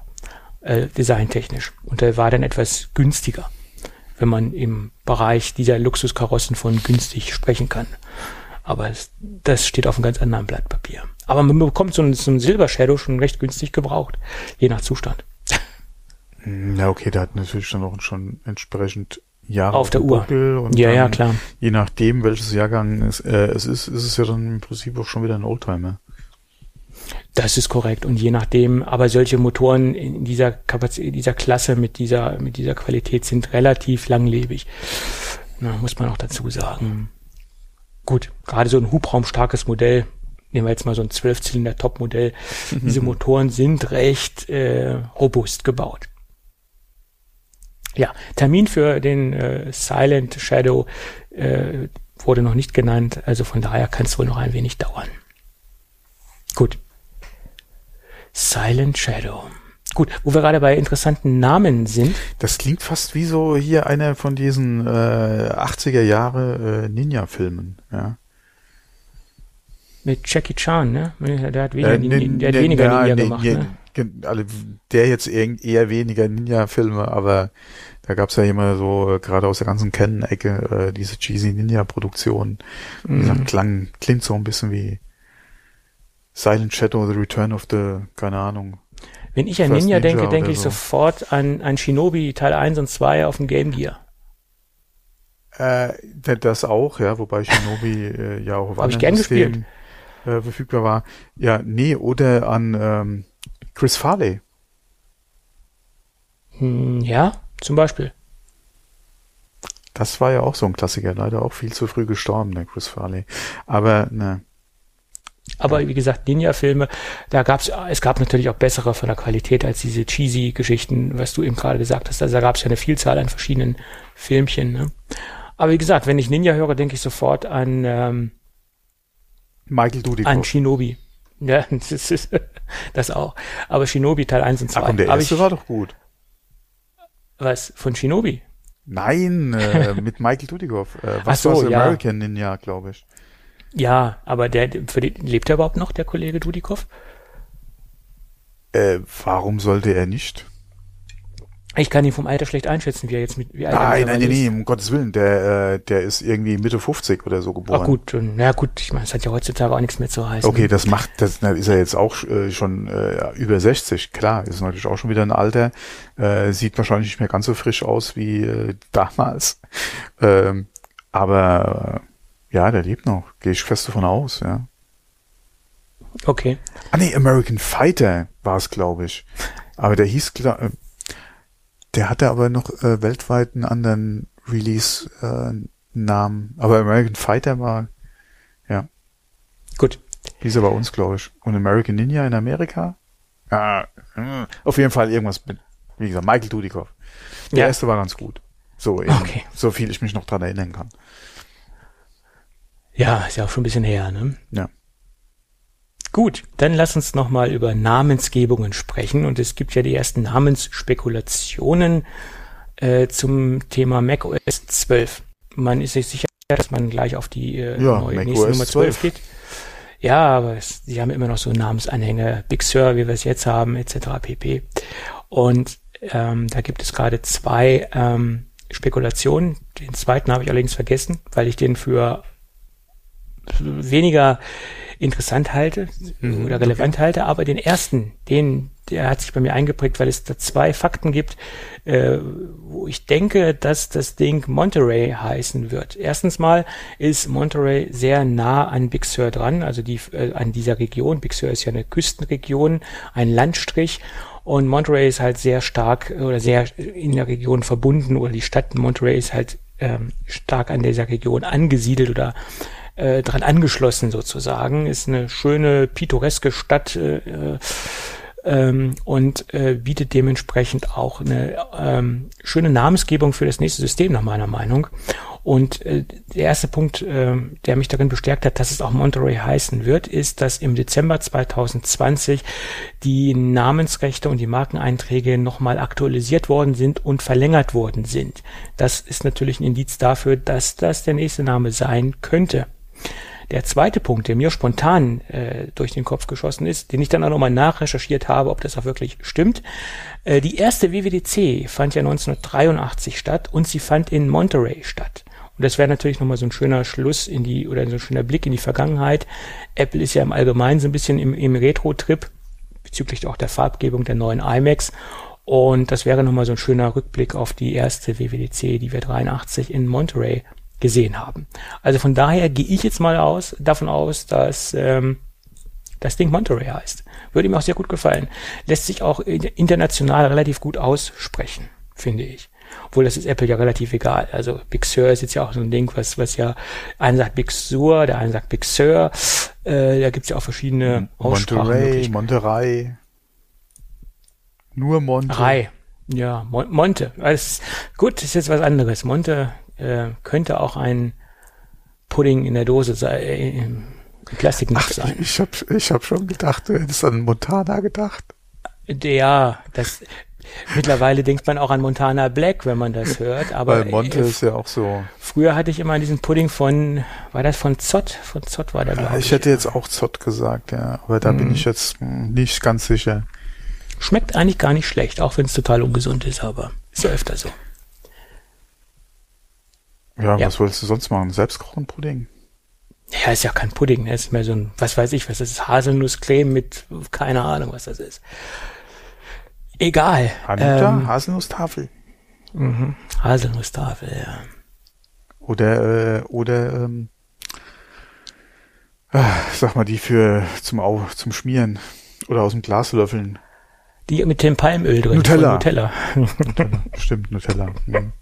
äh, designtechnisch. Und der war dann etwas günstiger, wenn man im Bereich dieser Luxuskarossen von günstig sprechen kann. Aber es, das steht auf einem ganz anderen Blatt Papier. Aber man bekommt so ein, so ein Silver Shadow schon recht günstig gebraucht, je nach Zustand. Na okay, der hat natürlich dann auch schon entsprechend Jahre auf der Uhr. Ja, ja, klar. Je nachdem, welches Jahrgang es, äh, es ist, ist es ja dann im Prinzip auch schon wieder ein Oldtimer. Das ist korrekt. Und je nachdem, aber solche Motoren in dieser Kapazität, dieser Klasse mit dieser, mit dieser Qualität sind relativ langlebig. Na, muss man auch dazu sagen. Gut, gerade so ein hubraumstarkes Modell, nehmen wir jetzt mal so ein Zwölfzylinder Topmodell, diese *laughs* Motoren sind recht äh, robust gebaut. Ja, Termin für den äh, Silent Shadow äh, wurde noch nicht genannt, also von daher kann es wohl noch ein wenig dauern. Gut. Silent Shadow. Gut, wo wir gerade bei interessanten Namen sind. Das klingt fast wie so hier einer von diesen äh, 80er Jahre äh, Ninja-Filmen, ja. Mit Jackie Chan, ne? Der hat weniger, äh, der hat weniger Ninja ja, gemacht, ne? alle, der jetzt eher weniger Ninja-Filme, aber da gab's ja immer so, äh, gerade aus der ganzen Canon-Ecke, äh, diese cheesy Ninja-Produktion. Mhm. klang, klingt so ein bisschen wie Silent Shadow, The Return of the, keine Ahnung. Wenn ich an Ninja, Ninja denke, denke ich so. sofort an, an Shinobi Teil 1 und 2 auf dem Game Gear. Äh, das auch, ja, wobei Shinobi äh, ja auch auf Hab anderen Systemen äh, verfügbar war. Ja, nee, oder an ähm, Chris Farley. Hm, ja, zum Beispiel. Das war ja auch so ein Klassiker, leider auch viel zu früh gestorben, der Chris Farley. Aber ne. Aber wie gesagt, Ninja-Filme, da gab's, es gab natürlich auch bessere von der Qualität als diese cheesy Geschichten, was du eben gerade gesagt hast. Also da gab's ja eine Vielzahl an verschiedenen Filmchen. Ne? Aber wie gesagt, wenn ich Ninja höre, denke ich sofort an ähm, Michael Dudikoff. An Shinobi. Ja, *laughs* das ist das auch. Aber Shinobi Teil 1 und 2. Ach, und der erste ich, war doch gut. Was? Von Shinobi? Nein, äh, mit Michael Dudikoff. Äh, was so, ja. American Ninja, glaube ich. Ja, aber der, für den, lebt er überhaupt noch, der Kollege Dudikoff? Äh, warum sollte er nicht? Ich kann ihn vom Alter schlecht einschätzen, wie er jetzt mit wie alt Nein, nein, nein, nein, um Gottes Willen, der, äh, der ist irgendwie Mitte 50 oder so geboren. Ach gut, na gut, ich meine, es hat ja heutzutage auch nichts mehr zu heißen. Okay, das macht, das na, ist er jetzt auch äh, schon äh, über 60, klar, ist natürlich auch schon wieder ein Alter, äh, sieht wahrscheinlich nicht mehr ganz so frisch aus wie äh, damals. *laughs* Ähm, aber äh, ja, der lebt noch, gehe ich fest davon aus, ja. Okay. Ah nee, American Fighter war es, glaube ich. Aber der hieß, klar, äh, der hatte aber noch äh, weltweit einen anderen Release-Namen. Äh, aber American Fighter war, ja. Gut. Hieß er bei uns, glaube ich. Und American Ninja in Amerika? Ah, hm. auf jeden Fall irgendwas mit, wie gesagt, Michael Dudikoff. Der ja. erste war ganz gut. So, eben, okay. so viel ich mich noch dran erinnern kann. Ja, ist ja auch schon ein bisschen her, ne? Ja. Gut, dann lass uns nochmal über Namensgebungen sprechen. Und es gibt ja die ersten Namensspekulationen äh, zum Thema macOS 12. Man ist sich sicher, dass man gleich auf die äh, ja, neue, nächste Nummer 12 geht. Ja, aber es, sie haben immer noch so Namensanhänge, Big Sur, wie wir es jetzt haben, etc. pp. Und ähm, da gibt es gerade zwei ähm, Spekulationen. Den zweiten habe ich allerdings vergessen, weil ich den für weniger interessant halte mhm, oder relevant okay. halte, aber den ersten, den, der hat sich bei mir eingeprägt, weil es da zwei Fakten gibt, äh, wo ich denke, dass das Ding Monterey heißen wird. Erstens mal ist Monterey sehr nah an Big Sur dran, also die, äh, an dieser Region. Big Sur ist ja eine Küstenregion, ein Landstrich und Monterey ist halt sehr stark oder sehr in der Region verbunden oder die Stadt Monterey ist halt ähm, stark an dieser Region angesiedelt oder äh, dran angeschlossen sozusagen. Ist eine schöne, pittoreske Stadt äh, ähm, und äh, bietet dementsprechend auch eine ähm, schöne Namensgebung für das nächste System nach meiner Meinung. Und äh, der erste Punkt, äh, der mich darin bestärkt hat, dass es auch Monterey heißen wird, ist, dass im Dezember 2020 die Namensrechte und die Markeneinträge nochmal aktualisiert worden sind und verlängert worden sind. Das ist natürlich ein Indiz dafür, dass das der nächste Name sein könnte. Der zweite Punkt, der mir spontan äh, durch den Kopf geschossen ist, den ich dann auch nochmal nachrecherchiert habe, ob das auch wirklich stimmt. Äh, die erste WWDC fand ja 1983 statt und sie fand in Monterey statt. Und das wäre natürlich nochmal so ein schöner Schluss in die, oder so ein schöner Blick in die Vergangenheit. Apple ist ja im Allgemeinen so ein bisschen im, im Retro-Trip bezüglich auch der Farbgebung der neuen iMacs. Und das wäre nochmal so ein schöner Rückblick auf die erste WWDC, die wir 83 in Monterey gesehen haben. Also von daher gehe ich jetzt mal aus, davon aus, dass ähm, das Ding Monterey heißt. Würde mir auch sehr gut gefallen. Lässt sich auch international relativ gut aussprechen, finde ich. Obwohl das ist Apple ja relativ egal. Also Big Sur ist jetzt ja auch so ein Ding, was, was ja, einer sagt Big Sur, der eine sagt Big Sur. Äh, da gibt's ja auch verschiedene Aussprachen. Monterey, Monterey. Nur Monte. Rai. Ja, Mon Monte. Also, gut, ist jetzt was anderes. Monte äh, könnte auch ein Pudding in der Dose sein, äh, Plastiknapf sein. Ich habe ich hab schon gedacht, du hättest an Montana gedacht. Ja, das mittlerweile denkt man auch an Montana Black, wenn man das hört. Aber Weil Monte äh, ist ja auch so. Früher hatte ich immer diesen Pudding von, war das von Zott? Von Zott war der, glaube ich. Ich hätte jetzt auch Zott gesagt, ja. Aber da hm. bin mhm. ich jetzt nicht ganz sicher. Schmeckt eigentlich gar nicht schlecht, auch wenn es total ungesund ist, aber ist ja öfter so. Ja, ja, was wolltest du sonst machen? Selbstkochen Pudding? Ja, ist ja kein Pudding, ne? ist mehr so ein, was weiß ich, was das ist, Haselnusscreme mit, keine Ahnung, was das ist. Egal. Hanuta, ähm, Haselnusstafel. Mhm. Haselnusstafel, ja. Oder, äh, oder, ähm, äh, sag mal, die für, zum, Au zum Schmieren. Oder aus dem Glas löffeln. Die mit dem Palmöl drin. Nutella. Nutella. Nutella. Stimmt, Nutella. *laughs* Mhm.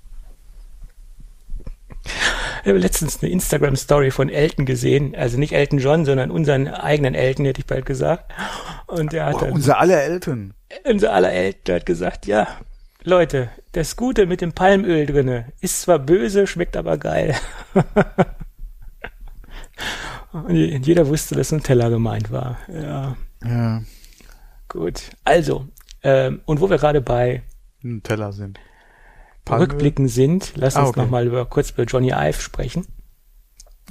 Ich habe letztens eine Instagram-Story von Elton gesehen, also nicht Elton John, sondern unseren eigenen Elton, hätte ich bald gesagt. Und der hat oh, dann, unser aller Elton. Unser aller Elton hat gesagt, ja, Leute, das Gute mit dem Palmöl drinne ist zwar böse, schmeckt aber geil. *laughs* Und jeder wusste, dass ein Teller gemeint war. Ja. Ja. Gut. Also, ähm, und wo wir gerade bei Teller sind. Palme. Rückblicken sind, lass ah, uns okay. nochmal über, kurz über Johnny Ive sprechen.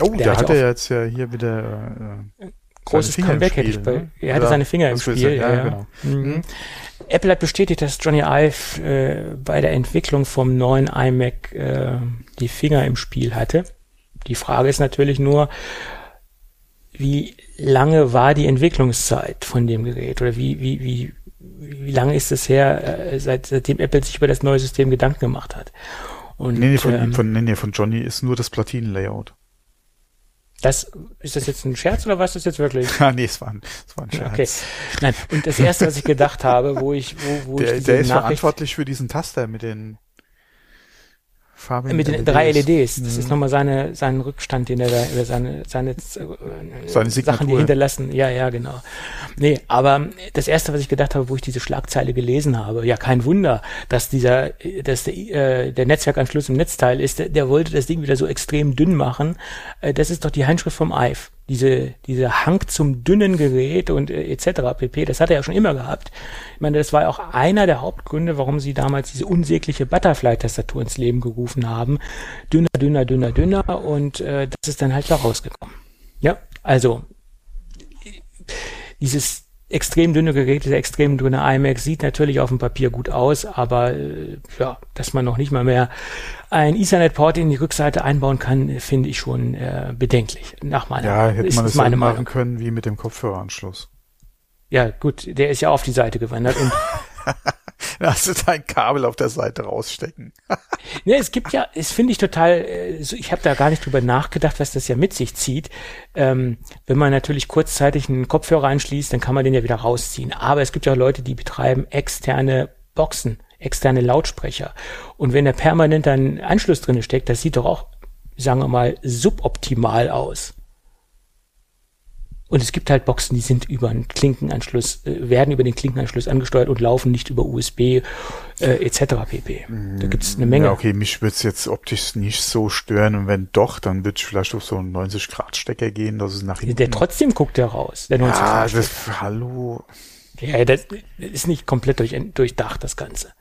Oh, der, der hat ja jetzt ja hier wieder äh, großes Comeback hätte ich bei, ne? er hatte seine Finger im Spiel. Ja, ja, genau. Mhm. mhm. Apple hat bestätigt, dass Johnny Ive äh, bei der Entwicklung vom neuen iMac äh, die Finger im Spiel hatte. Die Frage ist natürlich nur, wie lange war die Entwicklungszeit von dem Gerät oder wie, wie, wie, wie lange ist es her, äh, seit, seitdem Apple sich über das neue System Gedanken gemacht hat? Und, nee, nee, von, ähm, von, nee, nee, von Johnny ist nur das Platinenlayout. Das, ist das jetzt ein Scherz oder was ist das jetzt wirklich? *laughs* ah, nee, es war ein, es war ein Scherz. Okay. Nein, und das erste, was ich gedacht habe, wo ich, wo, wo der, ich Der ist Nachricht verantwortlich für diesen Taster mit den farbigen Mit den LEDs. drei LEDs. Das mhm. ist nochmal seine, sein Rückstand, den er da, oder seine, seine, äh, seine Sachen, die hinterlassen. Ja, ja, genau. Nee, aber das erste, was ich gedacht habe, wo ich diese Schlagzeile gelesen habe, ja, kein Wunder, dass dieser, dass der, äh, der Netzwerkanschluss im Netzteil ist, der, der wollte das Ding wieder so extrem dünn machen. Äh, das ist doch die Handschrift vom IVE diese, diese Hang zum dünnen Gerät und äh, etc. pp. Das hat er ja schon immer gehabt. Ich meine, das war auch einer der Hauptgründe, warum sie damals diese unsägliche Butterfly-Tastatur ins Leben gerufen haben. Dünner, dünner, dünner, dünner und äh, das ist dann halt da rausgekommen. Ja, also dieses extrem dünne Gerät, dieser extrem dünne iMac sieht natürlich auf dem Papier gut aus, aber äh, ja, dass man noch nicht mal mehr ein Ethernet-Port in die Rückseite einbauen kann, finde ich schon äh, bedenklich. Nach meiner Ja, hätte man es meine machen können wie mit dem Kopfhöreranschluss. Ja, gut, der ist ja auf die Seite gewandert und *laughs* *laughs* da hast du dein Kabel auf der Seite rausstecken. *laughs* ne, es gibt ja, es finde ich total, äh, ich habe da gar nicht drüber nachgedacht, was das ja mit sich zieht. Ähm, wenn man natürlich kurzzeitig einen Kopfhörer einschließt, dann kann man den ja wieder rausziehen. Aber es gibt ja Leute, die betreiben externe Boxen externe Lautsprecher. Und wenn da permanent ein Anschluss drin steckt, das sieht doch auch, sagen wir mal, suboptimal aus. Und es gibt halt Boxen, die sind über einen Klinkenanschluss, äh, werden über den Klinkenanschluss angesteuert und laufen nicht über USB äh, etc. pp. Da gibt es eine Menge. Ja, okay, mich würde es jetzt optisch nicht so stören und wenn doch, dann ich vielleicht auf so einen 90-Grad-Stecker gehen, dass es nach hinten... Der trotzdem guckt der raus, der 90 ja, Grad das, hallo. Ja, das ist nicht komplett durch, durchdacht, das Ganze.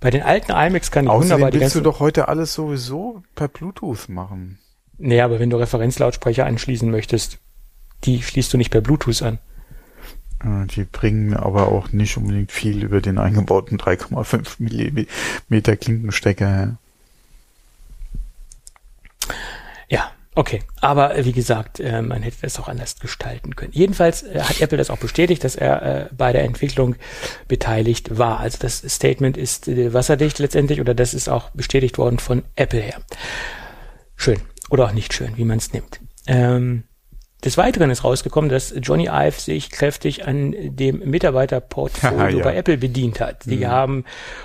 Bei den alten iMacs kann ich Außerdem wunderbar die willst du ganzen... doch heute alles sowieso per Bluetooth machen. Nee, aber wenn du Referenzlautsprecher anschließen möchtest, die schließt du nicht per Bluetooth an. Äh, Die bringen aber auch nicht unbedingt viel über den eingebauten 3,5 Millimeter Klinkenstecker. Ja, okay. Aber äh, wie gesagt, äh, man hätte das auch anders gestalten können. Jedenfalls hat Apple das auch bestätigt, dass er bei der Entwicklung beteiligt war. Also das Statement ist wasserdicht letztendlich oder das ist auch bestätigt worden von Apple her. Schön. Oder auch nicht schön, wie man es nimmt. Ähm, des Weiteren ist rausgekommen, dass Johnny Ive sich kräftig an dem Mitarbeiterportfolio Ja. bei Apple bedient hat. Die haben,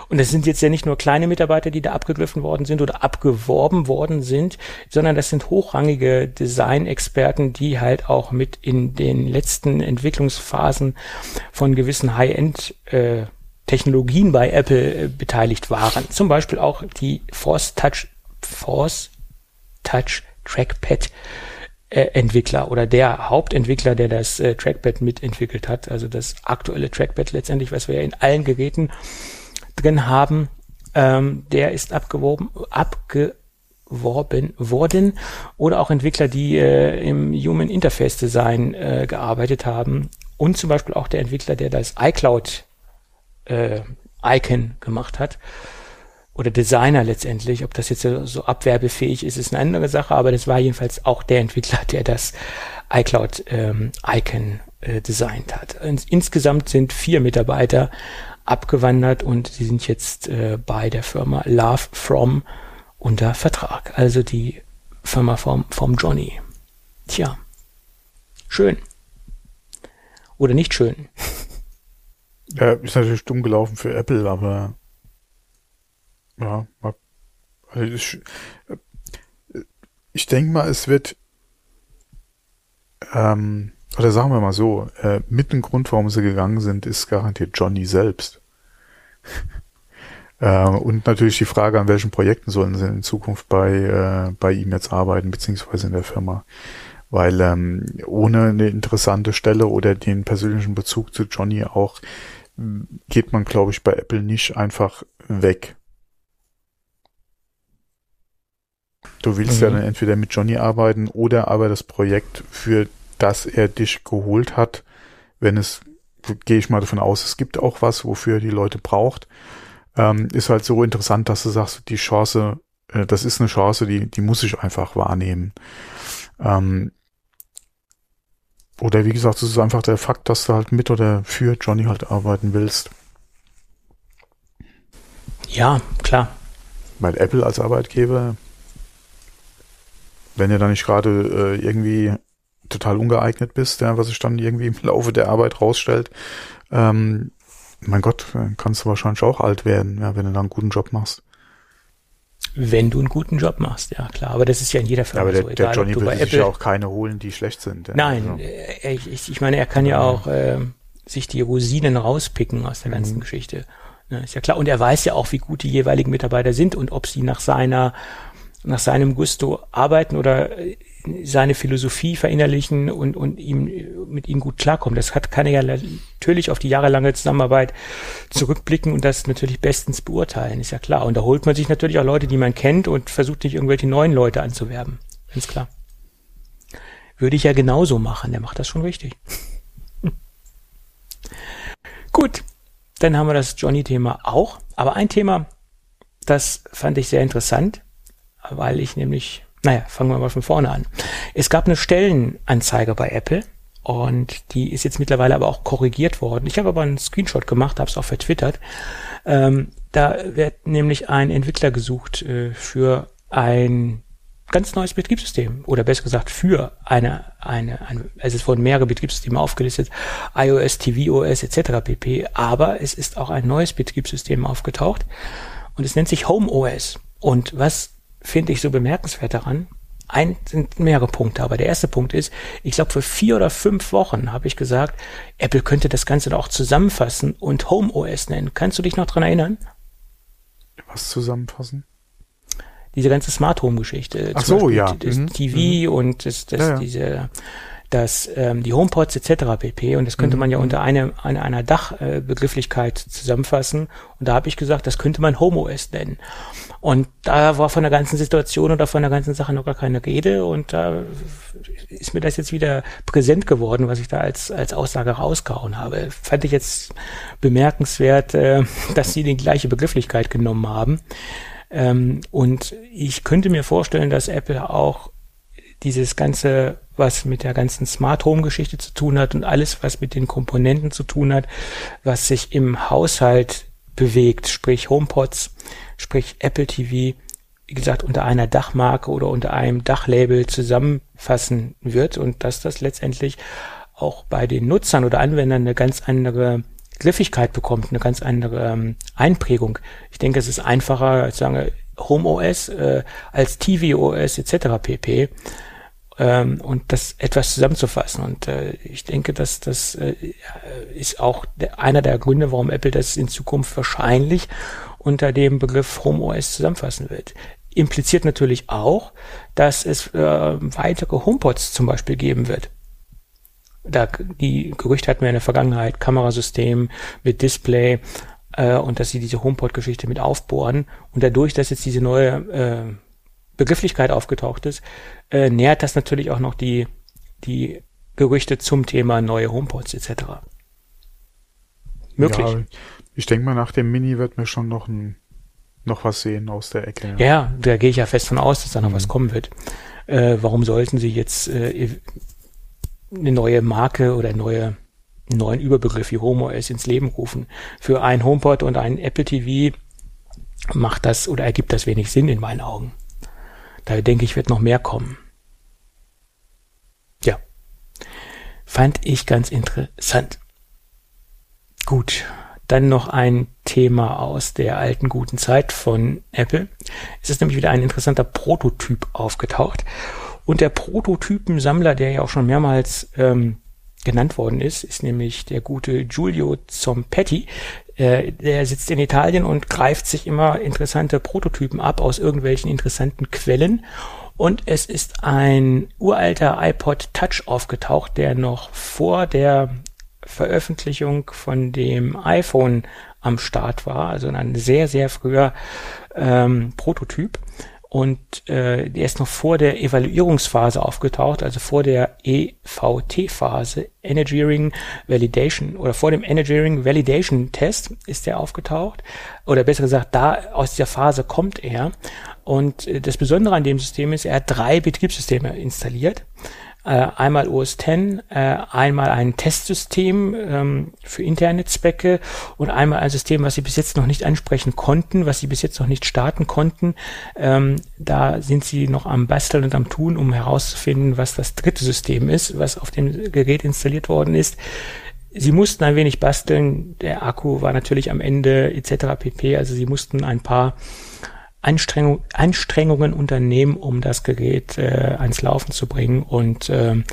und das sind jetzt ja nicht nur kleine Mitarbeiter, die da abgegriffen worden sind oder abgeworben worden sind, sondern das sind hochrangige Design-Experten, die halt auch mit in den letzten Entwicklungsphasen von gewissen High-End äh, Technologien bei Apple äh, beteiligt waren. Zum Beispiel auch die Force Touch, Force Touch Trackpad Entwickler oder der Hauptentwickler, der das äh, Trackpad mitentwickelt hat, also das aktuelle Trackpad letztendlich, was wir ja in allen Geräten drin haben, ähm, der ist abgeworben, abgeworben worden oder auch Entwickler, die äh, im Human Interface Design äh, gearbeitet haben und zum Beispiel auch der Entwickler, der das iCloud äh, Icon gemacht hat oder Designer letztendlich. Ob das jetzt so, abwerbefähig ist, ist eine andere Sache, aber das war jedenfalls auch der Entwickler, der das iCloud ähm, Icon äh, designt hat. Ins, insgesamt sind vier Mitarbeiter abgewandert und sie sind jetzt äh, bei der Firma Love From unter Vertrag. Also die Firma vom, vom Johnny. Tja, schön. Oder nicht schön. Ja, ist natürlich dumm gelaufen für Apple, aber ja, also ich, ich denke mal, es wird ähm, oder sagen wir mal so, äh, mit dem Grund, warum sie gegangen sind, ist garantiert Johnny selbst. *laughs* äh, und natürlich die Frage, an welchen Projekten sollen sie in Zukunft bei, äh, bei ihm jetzt arbeiten, beziehungsweise in der Firma. Weil ähm, ohne eine interessante Stelle oder den persönlichen Bezug zu Johnny auch geht man, glaube ich, bei Apple nicht einfach weg. Du willst ja Mhm. dann entweder mit Johnny arbeiten oder aber das Projekt, für das er dich geholt hat, wenn es, gehe ich mal davon aus, es gibt auch was, wofür er die Leute braucht, ähm, ist halt so interessant, dass du sagst, die Chance, äh, das ist eine Chance, die, die muss ich einfach wahrnehmen. Ähm, oder wie gesagt, es ist einfach der Fakt, dass du halt mit oder für Johnny halt arbeiten willst. Ja, klar. Weil Apple als Arbeitgeber, wenn du da nicht gerade äh, irgendwie total ungeeignet bist, ja, was sich dann irgendwie im *laughs* Laufe der Arbeit rausstellt, ähm, mein Gott, dann kannst du wahrscheinlich auch alt werden, ja, wenn du da einen guten Job machst. Wenn du einen guten Job machst, ja klar. Aber das ist ja in jeder Ja, Firma aber der, so. der Egal, Johnny ob du will sich ja auch keine holen, die schlecht sind. Ja. Nein, Also, äh, ich, ich, meine, er kann ja auch äh, sich die Rosinen rauspicken aus der ganzen Geschichte. Ne, ist ja klar. Und er weiß ja auch, wie gut die jeweiligen Mitarbeiter sind und ob sie nach seiner, nach seinem Gusto arbeiten oder äh, seine Philosophie verinnerlichen und, und ihm mit ihm gut klarkommen. Das hat, kann er ja natürlich auf die jahrelange Zusammenarbeit zurückblicken und das natürlich bestens beurteilen, ist ja klar. Und da holt man sich natürlich auch Leute, die man kennt und versucht nicht irgendwelche neuen Leute anzuwerben. Ganz klar. Würde ich ja genauso machen. Der macht das schon richtig. *laughs* Gut, dann haben wir das Johnny-Thema auch. Aber ein Thema, das fand ich sehr interessant, weil ich nämlich, naja, fangen wir mal von vorne an. Es gab eine Stellenanzeige bei Apple und die ist jetzt mittlerweile aber auch korrigiert worden. Ich habe aber einen Screenshot gemacht, habe es auch vertwittert. Ähm, da wird nämlich ein Entwickler gesucht äh, für ein ganz neues Betriebssystem oder besser gesagt für eine, eine, eine also es wurden mehrere Betriebssysteme aufgelistet, iOS, tvOS etc. pp. Aber es ist auch ein neues Betriebssystem aufgetaucht und es nennt sich HomeOS. Und was finde ich so bemerkenswert daran? Ein sind mehrere Punkte, aber der erste Punkt ist, ich glaube, vor vier oder fünf Wochen habe ich gesagt, Apple könnte das Ganze doch auch zusammenfassen und HomeOS nennen. Kannst du dich noch dran erinnern? Was zusammenfassen? diese ganze Smart Home Geschichte. Ach so, Beispiel ja. Das mhm. TV mhm. und das, das, ja, ja. diese, das, ähm, die HomePods etc. pp. Und das könnte mhm. man ja mhm. unter eine, eine, einer Dachbegrifflichkeit äh, zusammenfassen. Und da habe ich gesagt, das könnte man HomeOS nennen. Und da war von der ganzen Situation oder von der ganzen Sache noch gar keine Rede. Und da ist mir das jetzt wieder präsent geworden, was ich da als, als Aussage rausgehauen habe. Fand ich jetzt bemerkenswert, äh, *laughs* dass sie die gleiche Begrifflichkeit genommen haben. Ähm, und ich könnte mir vorstellen, dass Apple auch dieses ganze, was mit der ganzen Smart Home Geschichte zu tun hat und alles, was mit den Komponenten zu tun hat, was sich im Haushalt bewegt, sprich HomePods, sprich Apple TV, wie gesagt, unter einer Dachmarke oder unter einem Dachlabel zusammenfassen wird und dass das letztendlich auch bei den Nutzern oder Anwendern eine ganz andere Griffigkeit bekommt, eine ganz andere ähm, Einprägung. Ich denke, es ist einfacher, als sagen Home OS äh, als TV OS etc. pp. Ähm, und das etwas zusammenzufassen. Und äh, ich denke, dass das äh, ist auch der, einer der Gründe, warum Apple das in Zukunft wahrscheinlich unter dem Begriff Home OS zusammenfassen wird. Impliziert natürlich auch, dass es äh, weitere HomePods zum Beispiel geben wird da die Gerüchte hatten wir in der Vergangenheit, Kamerasystem mit Display äh, und dass sie diese HomePod-Geschichte mit aufbohren. Und dadurch, dass jetzt diese neue äh, Begrifflichkeit aufgetaucht ist, äh, nähert das natürlich auch noch die, die Gerüchte zum Thema neue HomePods etc. Möglich. Ja, ich denke mal, nach dem Mini wird mir schon noch ein noch was sehen aus der Ecke. Ja, ja da gehe ich ja fest von aus, dass da noch mhm. was kommen wird. Äh, warum sollten sie jetzt äh, eine neue Marke oder neue einen neuen Überbegriff wie HomeOS ins Leben rufen. Für ein HomePod und ein Apple TV macht das oder ergibt das wenig Sinn in meinen Augen. Daher denke ich, wird noch mehr kommen. Ja. Fand ich ganz interessant. Gut. Dann noch ein Thema aus der alten guten Zeit von Apple. Es ist nämlich wieder ein interessanter Prototyp aufgetaucht. Und der Prototypensammler, der ja auch schon mehrmals ähm, genannt worden ist, ist nämlich der gute Giulio Zompetti. Äh, der sitzt in Italien und greift sich immer interessante Prototypen ab aus irgendwelchen interessanten Quellen. Und es ist ein uralter iPod Touch aufgetaucht, der noch vor der Veröffentlichung von dem iPhone am Start war, also ein sehr, sehr früher ähm, Prototyp und äh, der ist noch vor der Evaluierungsphase aufgetaucht, also vor der EVT-Phase, Engineering Validation oder vor dem Engineering Validation Test ist der aufgetaucht. Oder besser gesagt, da aus dieser Phase kommt er. Und äh, das Besondere an dem System ist, er hat drei Betriebssysteme installiert äh, einmal OS X, äh, einmal ein Testsystem ähm, für interne Zwecke und einmal ein System, was sie bis jetzt noch nicht ansprechen konnten, was sie bis jetzt noch nicht starten konnten. Ähm, da sind sie noch am Basteln und am Tun, um herauszufinden, was das dritte System ist, was auf dem Gerät installiert worden ist. Sie mussten ein wenig basteln, der Akku war natürlich am Ende etc. pp. Also sie mussten ein paar Anstrengung, Anstrengungen unternehmen, um das Gerät äh, ans Laufen zu bringen und ähm,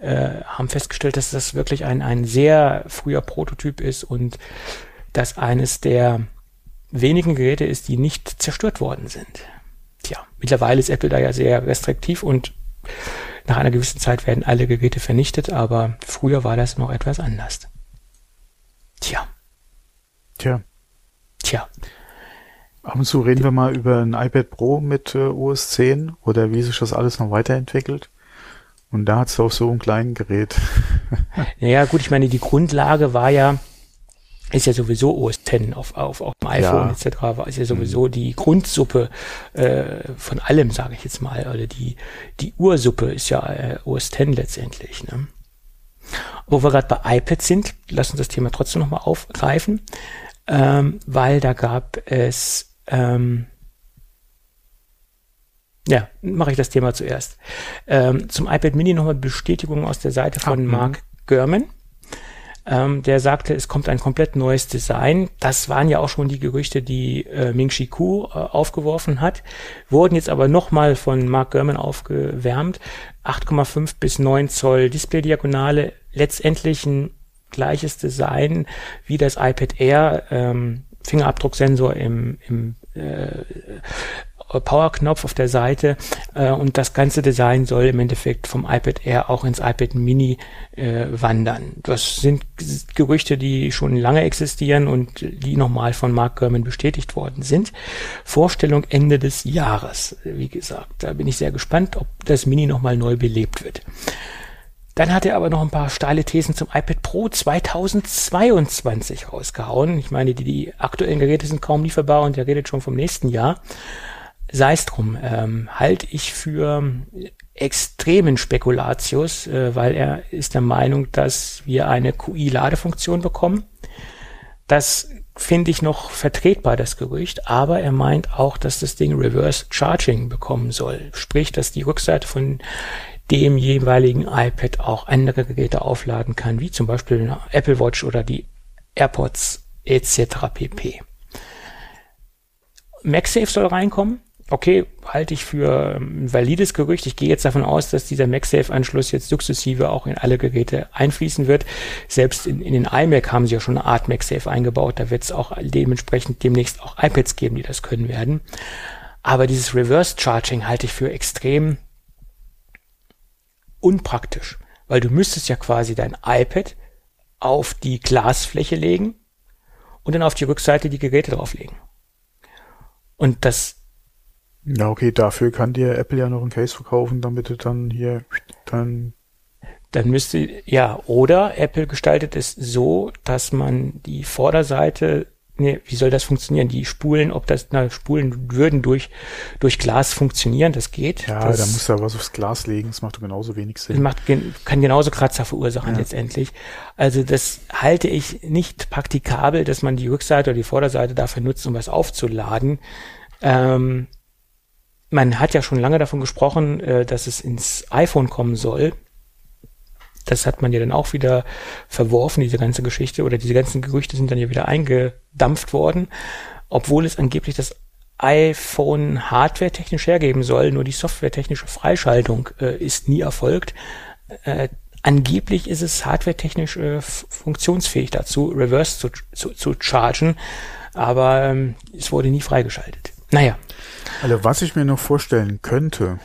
äh, haben festgestellt, dass das wirklich ein, ein sehr früher Prototyp ist und dass eines der wenigen Geräte ist, die nicht zerstört worden sind. Tja, mittlerweile ist Apple da ja sehr restriktiv und nach einer gewissen Zeit werden alle Geräte vernichtet, aber früher war das noch etwas anders. Tja. Tja. Tja. Ab und zu reden wir mal über ein iPad Pro mit äh, OS 10 oder wie sich das alles noch weiterentwickelt. Und da hat es auch so ein kleines Gerät. *laughs* naja, gut, ich meine, die Grundlage war ja, ist ja sowieso OS 10 auf, auf, auf dem iPhone ja. etc. war ist ja sowieso mhm. die Grundsuppe äh, von allem, sage ich jetzt mal. Oder die, die Ursuppe ist ja äh, OS 10 letztendlich. Ne? Wo wir gerade bei iPad sind, lass uns das Thema trotzdem nochmal aufgreifen, ähm, weil da gab es ähm, Ja, mache ich das Thema zuerst. Ähm, zum iPad Mini nochmal Bestätigung aus der Seite von ah, Mark Gurman. Ähm, der sagte, es kommt ein komplett neues Design. Das waren ja auch schon die Gerüchte, die äh, Ming-Chi Ku äh, aufgeworfen hat, wurden jetzt aber nochmal von Mark Gurman aufgewärmt. 8,5 bis 9 Zoll Display-Diagonale, letztendlich ein gleiches Design wie das iPad Air, ähm, Fingerabdrucksensor im, im äh, Powerknopf auf der Seite äh, und das ganze Design soll im Endeffekt vom iPad Air auch ins iPad Mini äh, wandern. Das sind Gerüchte, die schon lange existieren und die nochmal von Mark Gurman bestätigt worden sind. Vorstellung Ende des Jahres, wie gesagt. Da bin ich sehr gespannt, ob das Mini nochmal neu belebt wird. Dann hat er aber noch ein paar steile Thesen zum iPad Pro 2022 rausgehauen. Ich meine, die, die aktuellen Geräte sind kaum lieferbar und er redet schon vom nächsten Jahr sei es drum, ähm, halte ich für extremen Spekulatius, äh, weil er ist der Meinung, dass wir eine QI-Ladefunktion bekommen. Das finde ich noch vertretbar, das Gerücht, aber er meint auch, dass das Ding Reverse Charging bekommen soll. Sprich, dass die Rückseite von dem jeweiligen iPad auch andere Geräte aufladen kann, wie zum Beispiel eine Apple Watch oder die AirPods etc. pp. MagSafe soll reinkommen okay, halte ich für ein valides Gerücht. Ich gehe jetzt davon aus, dass dieser MagSafe-Anschluss jetzt sukzessive auch in alle Geräte einfließen wird. Selbst in, in den iMac haben sie ja schon eine Art MagSafe eingebaut. Da wird es auch dementsprechend demnächst auch iPads geben, die das können werden. Aber dieses Reverse Charging halte ich für extrem unpraktisch, weil du müsstest ja quasi dein iPad auf die Glasfläche legen und dann auf die Rückseite die Geräte drauflegen. Und das ja, okay, dafür kann dir Apple ja noch ein Case verkaufen, damit du dann hier dann. Dann müsste, ja, oder Apple gestaltet es so, dass man die Vorderseite, nee, wie soll das funktionieren? Die Spulen, ob das, na, Spulen würden durch, durch Glas funktionieren, das geht. Ja, das, da musst du ja was aufs Glas legen, das macht genauso wenig Sinn. Das macht, kann genauso Kratzer verursachen ja. letztendlich. Also das halte ich nicht praktikabel, dass man die Rückseite oder die Vorderseite dafür nutzt, um was aufzuladen. Ähm, man hat ja schon lange davon gesprochen, äh, dass es ins iPhone kommen soll. Das hat man ja dann auch wieder verworfen, diese ganze Geschichte, oder diese ganzen Gerüchte sind dann ja wieder eingedampft worden, obwohl es angeblich das iPhone hardware-technisch hergeben soll, nur die software-technische Freischaltung äh, ist nie erfolgt. Äh, angeblich ist es hardware-technisch äh, funktionsfähig dazu, reverse zu, zu, zu chargen, aber ähm, es wurde nie freigeschaltet. Naja. Also was ich mir noch vorstellen könnte,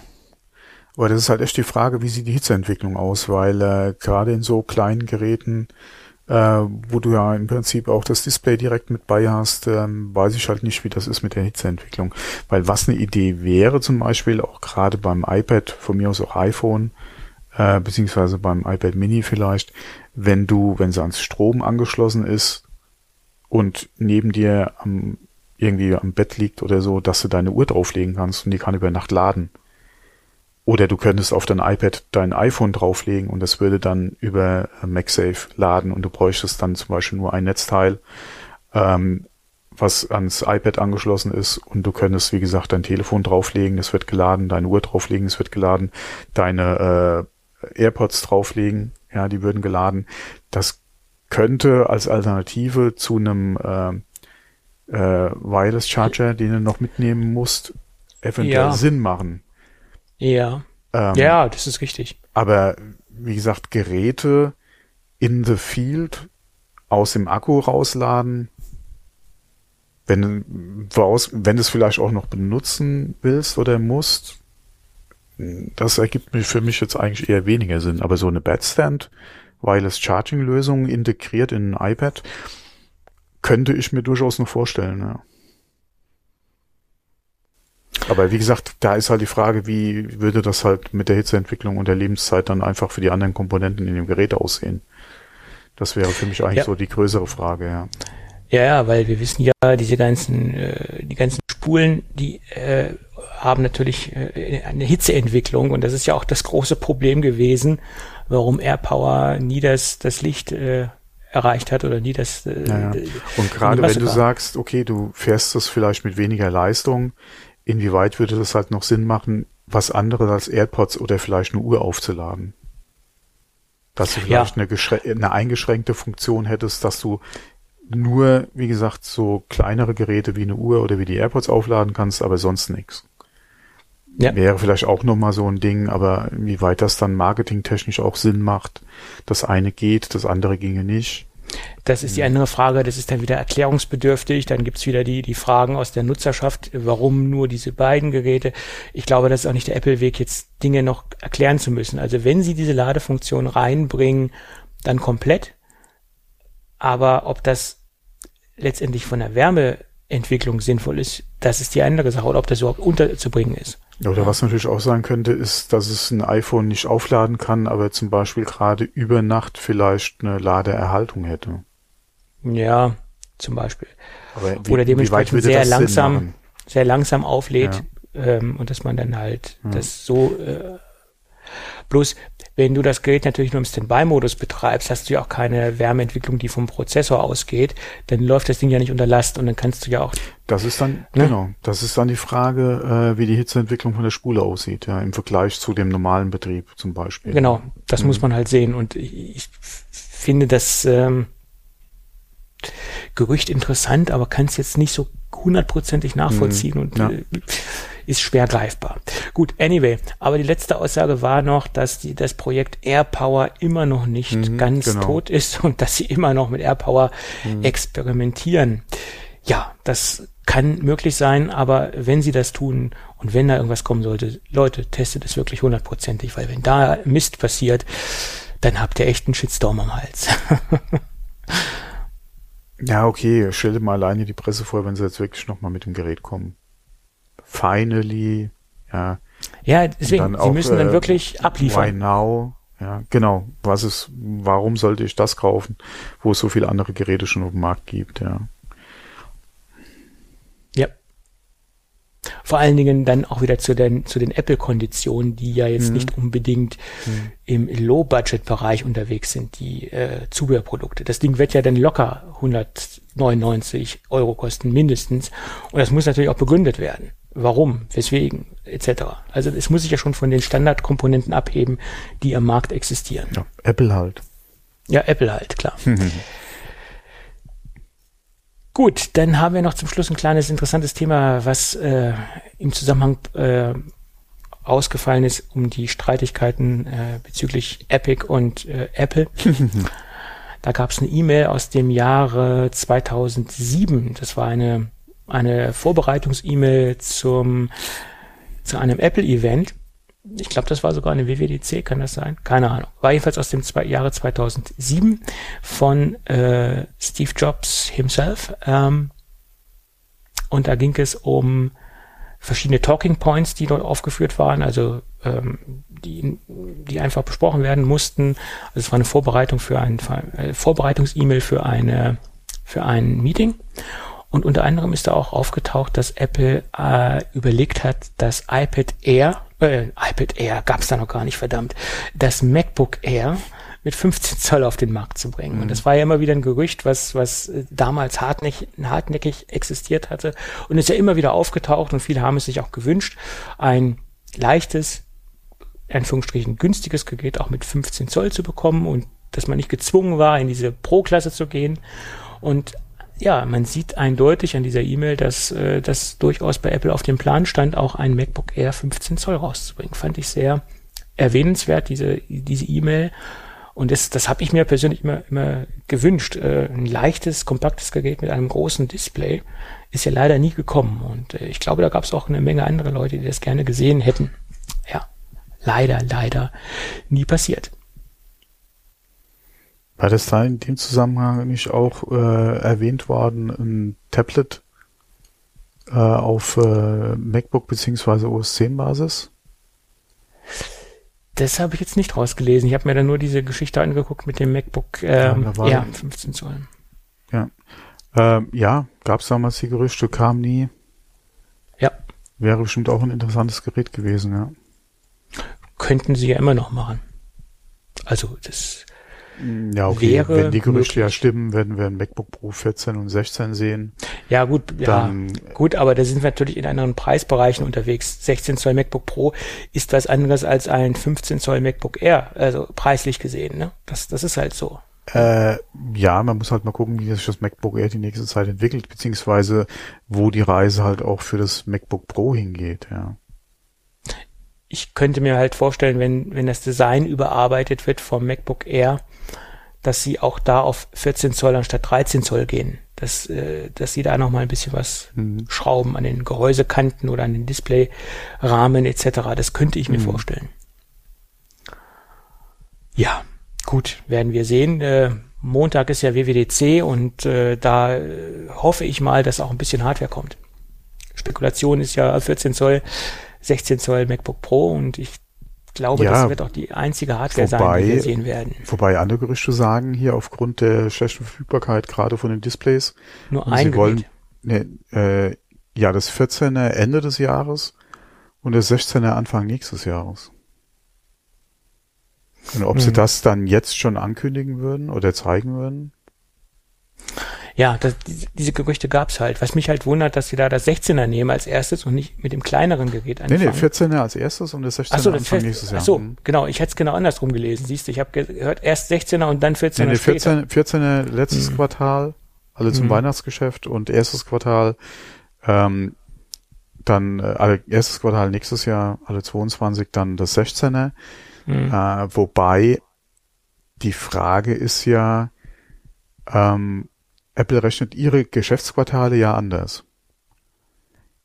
aber das ist halt echt die Frage, wie sieht die Hitzeentwicklung aus, weil äh, gerade in so kleinen Geräten, äh, wo du ja im Prinzip auch das Display direkt mit bei hast, ähm, weiß ich halt nicht, wie das ist mit der Hitzeentwicklung. Weil was eine Idee wäre zum Beispiel, auch gerade beim iPad, von mir aus auch iPhone, äh, beziehungsweise beim iPad Mini vielleicht, wenn du, wenn sie ans Strom angeschlossen ist und neben dir am irgendwie am Bett liegt oder so, dass du deine Uhr drauflegen kannst und die kann über Nacht laden. Oder du könntest auf dein iPad dein iPhone drauflegen und das würde dann über äh, MagSafe laden und du bräuchtest dann zum Beispiel nur ein Netzteil, ähm, was ans iPad angeschlossen ist und du könntest, wie gesagt, dein Telefon drauflegen, es wird geladen, deine Uhr drauflegen, es wird geladen, deine äh, AirPods drauflegen, ja, die würden geladen. Das könnte als Alternative zu einem äh, äh, Wireless Charger, den du noch mitnehmen musst, eventuell ja. Sinn machen. Ja. Ähm, ja, das ist richtig. Aber wie gesagt, Geräte in the field aus dem Akku rausladen, wenn du wenn du es vielleicht auch noch benutzen willst oder musst, das ergibt mich für mich jetzt eigentlich eher weniger Sinn. Aber so eine Bedstand Wireless Charging Lösung integriert in ein iPad, könnte ich mir durchaus noch vorstellen, ja. Aber wie gesagt, da ist halt die Frage, wie würde das halt mit der Hitzeentwicklung und der Lebenszeit dann einfach für die anderen Komponenten in dem Gerät aussehen? Das wäre für mich eigentlich ja. so die größere Frage, ja. Ja, ja, weil wir wissen ja, diese ganzen, äh, die ganzen Spulen, die äh, haben natürlich äh, eine Hitzeentwicklung und das ist ja auch das große Problem gewesen, warum AirPower nie das, das Licht äh, erreicht hat oder nie das. Äh, naja. Und gerade wenn du sagst, okay, du fährst das vielleicht mit weniger Leistung inwieweit würde das halt noch Sinn machen, was anderes als AirPods oder vielleicht eine Uhr aufzuladen? Dass du vielleicht ja. eine, eine eingeschränkte Funktion hättest, dass du nur, wie gesagt, so kleinere Geräte wie eine Uhr oder wie die AirPods aufladen kannst, aber sonst nichts. Ja. Wäre vielleicht auch nochmal so ein Ding, aber wie weit das dann marketingtechnisch auch Sinn macht. Das eine geht, das andere ginge nicht. Das ist die andere Frage, das ist dann wieder erklärungsbedürftig. Dann gibt's wieder die, die Fragen aus der Nutzerschaft, warum nur diese beiden Geräte. Ich glaube, das ist auch nicht der Apple-Weg, jetzt Dinge noch erklären zu müssen. Also wenn sie diese Ladefunktion reinbringen, dann komplett. Aber ob das letztendlich von der Wärmeentwicklung sinnvoll ist, das ist die andere Sache. Oder ob das überhaupt unterzubringen ist. Oder was natürlich auch sein könnte, ist, dass es ein iPhone nicht aufladen kann, aber zum Beispiel gerade über Nacht vielleicht eine Ladeerhaltung hätte. Ja, zum Beispiel. Wie, Oder dementsprechend sehr langsam, sehr langsam auflädt ja. ähm, und dass man dann halt ja. das so äh, bloß wenn du das Gerät natürlich nur im Standby-Modus betreibst, hast du ja auch keine Wärmeentwicklung, die vom Prozessor ausgeht. Dann läuft das Ding ja nicht unter Last und dann kannst du ja auch. Das ist dann, ne? genau, das ist dann die Frage, äh, wie die Hitzeentwicklung von der Spule aussieht, ja, im Vergleich zu dem normalen Betrieb zum Beispiel. Genau, das mhm. muss man halt sehen. Und ich finde das ähm, Gerücht interessant, aber kann es jetzt nicht so hundertprozentig nachvollziehen mhm. und ja. äh, ist schwer greifbar. Gut, anyway, aber die letzte Aussage war noch, dass die, das Projekt AirPower immer noch nicht mhm, ganz genau. tot ist und dass sie immer noch mit AirPower mhm. experimentieren. Ja, das kann möglich sein, aber wenn sie das tun und wenn da irgendwas kommen sollte, Leute, testet es wirklich hundertprozentig, weil wenn da Mist passiert, dann habt ihr echt einen Shitstorm am Hals. *laughs* ja, okay, stell dir mal alleine die Presse vor, wenn sie jetzt wirklich nochmal mit dem Gerät kommen finally, ja. Ja, deswegen, sie auch, müssen dann äh, wirklich abliefern. Why now? Ja, genau. Was ist, warum sollte ich das kaufen, wo es so viele andere Geräte schon auf dem Markt gibt. Ja. Vor allen Dingen dann auch wieder zu den, zu den Apple-Konditionen, die ja jetzt mhm. nicht unbedingt mhm. im Low-Budget-Bereich unterwegs sind, die äh, Zubehörprodukte. Das Ding wird ja dann locker 199 Euro kosten, mindestens. Und das muss natürlich auch begründet werden warum, weswegen, etc. Also es muss sich ja schon von den Standardkomponenten abheben, die am Markt existieren. Ja, Apple halt. Ja, Apple halt, klar. *laughs* Gut, dann haben wir noch zum Schluss ein kleines interessantes Thema, was äh, im Zusammenhang äh, ausgefallen ist um die Streitigkeiten äh, bezüglich Epic und äh, Apple. *laughs* da gab es eine E-Mail aus dem Jahre 2007. Das war eine eine Vorbereitungs-E-Mail zum zu einem Apple-Event. Ich glaube, das war sogar eine WWDC, kann das sein? Keine Ahnung. War jedenfalls aus dem zwei, Jahre 2007 von äh, Steve Jobs himself. Ähm, und da ging es um verschiedene Talking Points, die dort aufgeführt waren, also ähm, die, die einfach besprochen werden mussten. Also es war eine Vorbereitung für ein äh, Vorbereitungs-E-Mail für eine für ein Meeting. Und unter anderem ist da auch aufgetaucht, dass Apple äh, überlegt hat, das iPad Air, äh, iPad Air gab's da noch gar nicht, verdammt, das MacBook Air mit 15 Zoll auf den Markt zu bringen. Mhm. Und das war ja immer wieder ein Gerücht, was, was äh, damals hartnäckig, hartnäckig existiert hatte und ist ja immer wieder aufgetaucht und viele haben es sich auch gewünscht, ein leichtes, in Anführungsstrichen günstiges Gerät auch mit 15 Zoll zu bekommen und dass man nicht gezwungen war, in diese Pro-Klasse zu gehen. Und ja, man sieht eindeutig an dieser E-Mail, dass äh, das durchaus bei Apple auf dem Plan stand, auch ein MacBook Air 15 Zoll rauszubringen. Fand ich sehr erwähnenswert, diese diese E-Mail. Und das, das habe ich mir persönlich immer, immer gewünscht. Äh, ein leichtes, kompaktes Gerät mit einem großen Display ist ja leider nie gekommen. Und äh, ich glaube, da gab es auch eine Menge andere Leute, die das gerne gesehen hätten. Ja, leider, leider nie passiert. War das da in dem Zusammenhang nicht auch äh, erwähnt worden, ein Tablet äh, auf äh, MacBook beziehungsweise OS 10 Basis? Das habe ich jetzt nicht rausgelesen. Ich habe mir dann nur diese Geschichte angeguckt mit dem MacBook ähm, ja, ja 15 Zoll. Ja, ähm, ja gab es damals die Gerüchte, kam nie. Ja. Wäre bestimmt auch ein interessantes Gerät gewesen, ja. Könnten sie ja immer noch machen. Also das Ja, okay. wäre Wenn die Gerüchte ja stimmen, werden wir ein MacBook Pro 14 und 16 sehen. Ja, gut, Dann- ja, gut, aber da sind wir natürlich in anderen Preisbereichen unterwegs. 16 Zoll MacBook Pro ist was anderes als ein 15 Zoll MacBook Air, also preislich gesehen, ne? Das, das ist halt so. Äh, ja, man muss halt mal gucken, wie sich das MacBook Air die nächste Zeit entwickelt, beziehungsweise wo die Reise halt auch für das MacBook Pro hingeht, ja. Ich könnte mir halt vorstellen, wenn, wenn das Design überarbeitet wird vom MacBook Air, dass sie auch da auf 14 Zoll anstatt 13 Zoll gehen. Dass, äh, dass sie da nochmal ein bisschen was Mhm. schrauben an den Gehäusekanten oder an den Displayrahmen etc. Das könnte ich mir Mhm. vorstellen. Ja, gut, werden wir sehen. Äh, Montag ist ja WWDC und äh, da äh, hoffe ich mal, dass auch ein bisschen Hardware kommt. Spekulation ist ja 14 Zoll, 16 Zoll MacBook Pro und ich glaube, Ja, das wird auch die einzige Hardware sein, wobei- die wir sehen werden. Wobei andere Gerüchte sagen, hier aufgrund der schlechten Verfügbarkeit gerade von den Displays, Nur ein sie wollen, Gerät. ne, äh, ja, das 14er Ende des Jahres und das 16er Anfang nächstes Jahres. Und ob sie Mhm. das dann jetzt schon ankündigen würden oder zeigen würden? Ja, das, diese, Gerüchte gab's halt. Was mich halt wundert, dass sie da das 16er nehmen als erstes und nicht mit dem kleineren Gerät Nee, anfangen. nee, 14er als erstes und das 16er Ach so, das Anfang nächstes Jahr. ach so, Mhm. genau. Ich hätte es genau andersrum gelesen. Siehst du, ich habe gehört erst 16er und dann 14er Nee, nee, später. 14, 14er letztes Mhm. Quartal, also zum Mhm. Weihnachtsgeschäft und erstes Quartal, ähm, dann äh, alle, erstes Quartal nächstes Jahr, alle 22, dann das 16er. Mhm. Äh, wobei die Frage ist ja, ähm, Apple rechnet ihre Geschäftsquartale ja anders.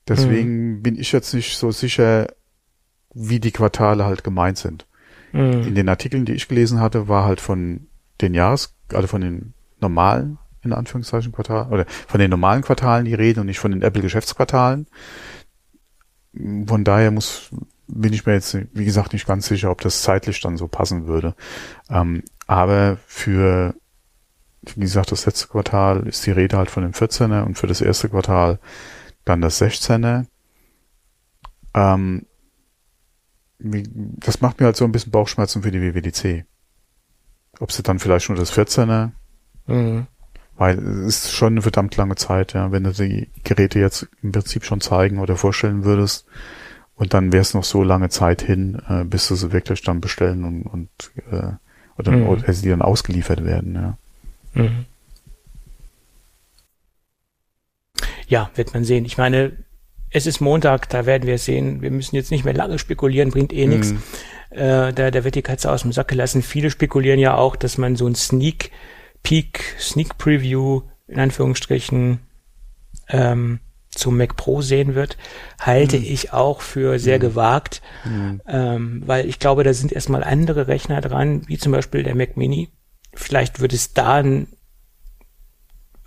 Deswegen bin ich jetzt nicht so sicher, wie die Quartale halt gemeint sind. In Mhm. den Artikeln, die ich gelesen hatte, war halt von den Jahres, also von den normalen, in Anführungszeichen Quartalen, oder von den normalen Quartalen die Rede und nicht von den Apple Geschäftsquartalen. Von daher muss, bin ich mir jetzt, wie gesagt, nicht ganz sicher, ob das zeitlich dann so passen würde. Ähm, aber für, wie gesagt, das letzte Quartal ist die Rede halt von dem 14er und für das erste Quartal dann das 16er. Ähm, das macht mir halt so ein bisschen Bauchschmerzen für die WWDC. Ob sie dann vielleicht nur das 14er, Mhm. weil es ist schon eine verdammt lange Zeit, ja, wenn du die Geräte jetzt im Prinzip schon zeigen oder vorstellen würdest und dann wäre es noch so lange Zeit hin, äh, bis du sie wirklich dann bestellen und, und äh, oder, Mhm. oder sie dann ausgeliefert werden, ja. Mhm. Ja, wird man sehen. Ich meine, es ist Montag, da werden wir es sehen. Wir müssen jetzt nicht mehr lange spekulieren, bringt eh nichts. Mhm. Äh, da, da wird die Katze aus dem Sack gelassen. Viele spekulieren ja auch, dass man so ein Sneak Peek, Sneak Preview in Anführungsstrichen ähm, zum Mac Pro sehen wird, halte Mhm. ich auch für sehr gewagt, Mhm. ähm, weil ich glaube, da sind erstmal andere Rechner dran, wie zum Beispiel der Mac Mini. Vielleicht wird es da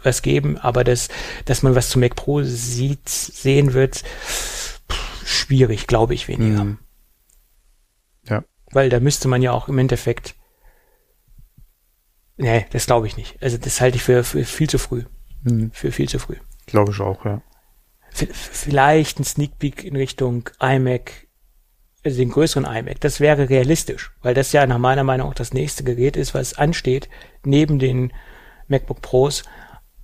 was geben, aber das, dass man was zum Mac Pro sieht, sehen wird, schwierig, glaube ich weniger. Mhm. Ja. Weil da müsste man ja auch im Endeffekt. Nee, das glaube ich nicht. Also das halte ich für, für viel zu früh. Mhm. Für viel zu früh. Glaube ich auch, ja. V vielleicht ein Sneak Peek in Richtung iMac, also den größeren iMac. Das wäre realistisch, weil das ja nach meiner Meinung auch das nächste Gerät ist, was ansteht, neben den MacBook Pros.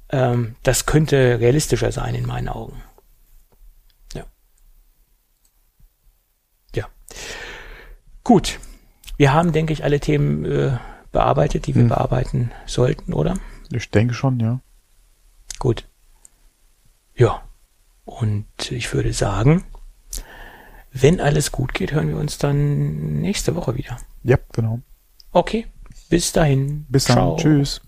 Ähm, das könnte realistischer sein in meinen Augen. Ja. Ja. Gut. Wir haben, denke ich, alle Themen äh, bearbeitet, die wir Hm. bearbeiten sollten, oder? Ich denke schon, ja. Gut. Ja. Und ich würde sagen, wenn alles gut geht, hören wir uns dann nächste Woche wieder. Ja, genau. Okay. Bis dahin. Bis dann. Ciao. Tschüss.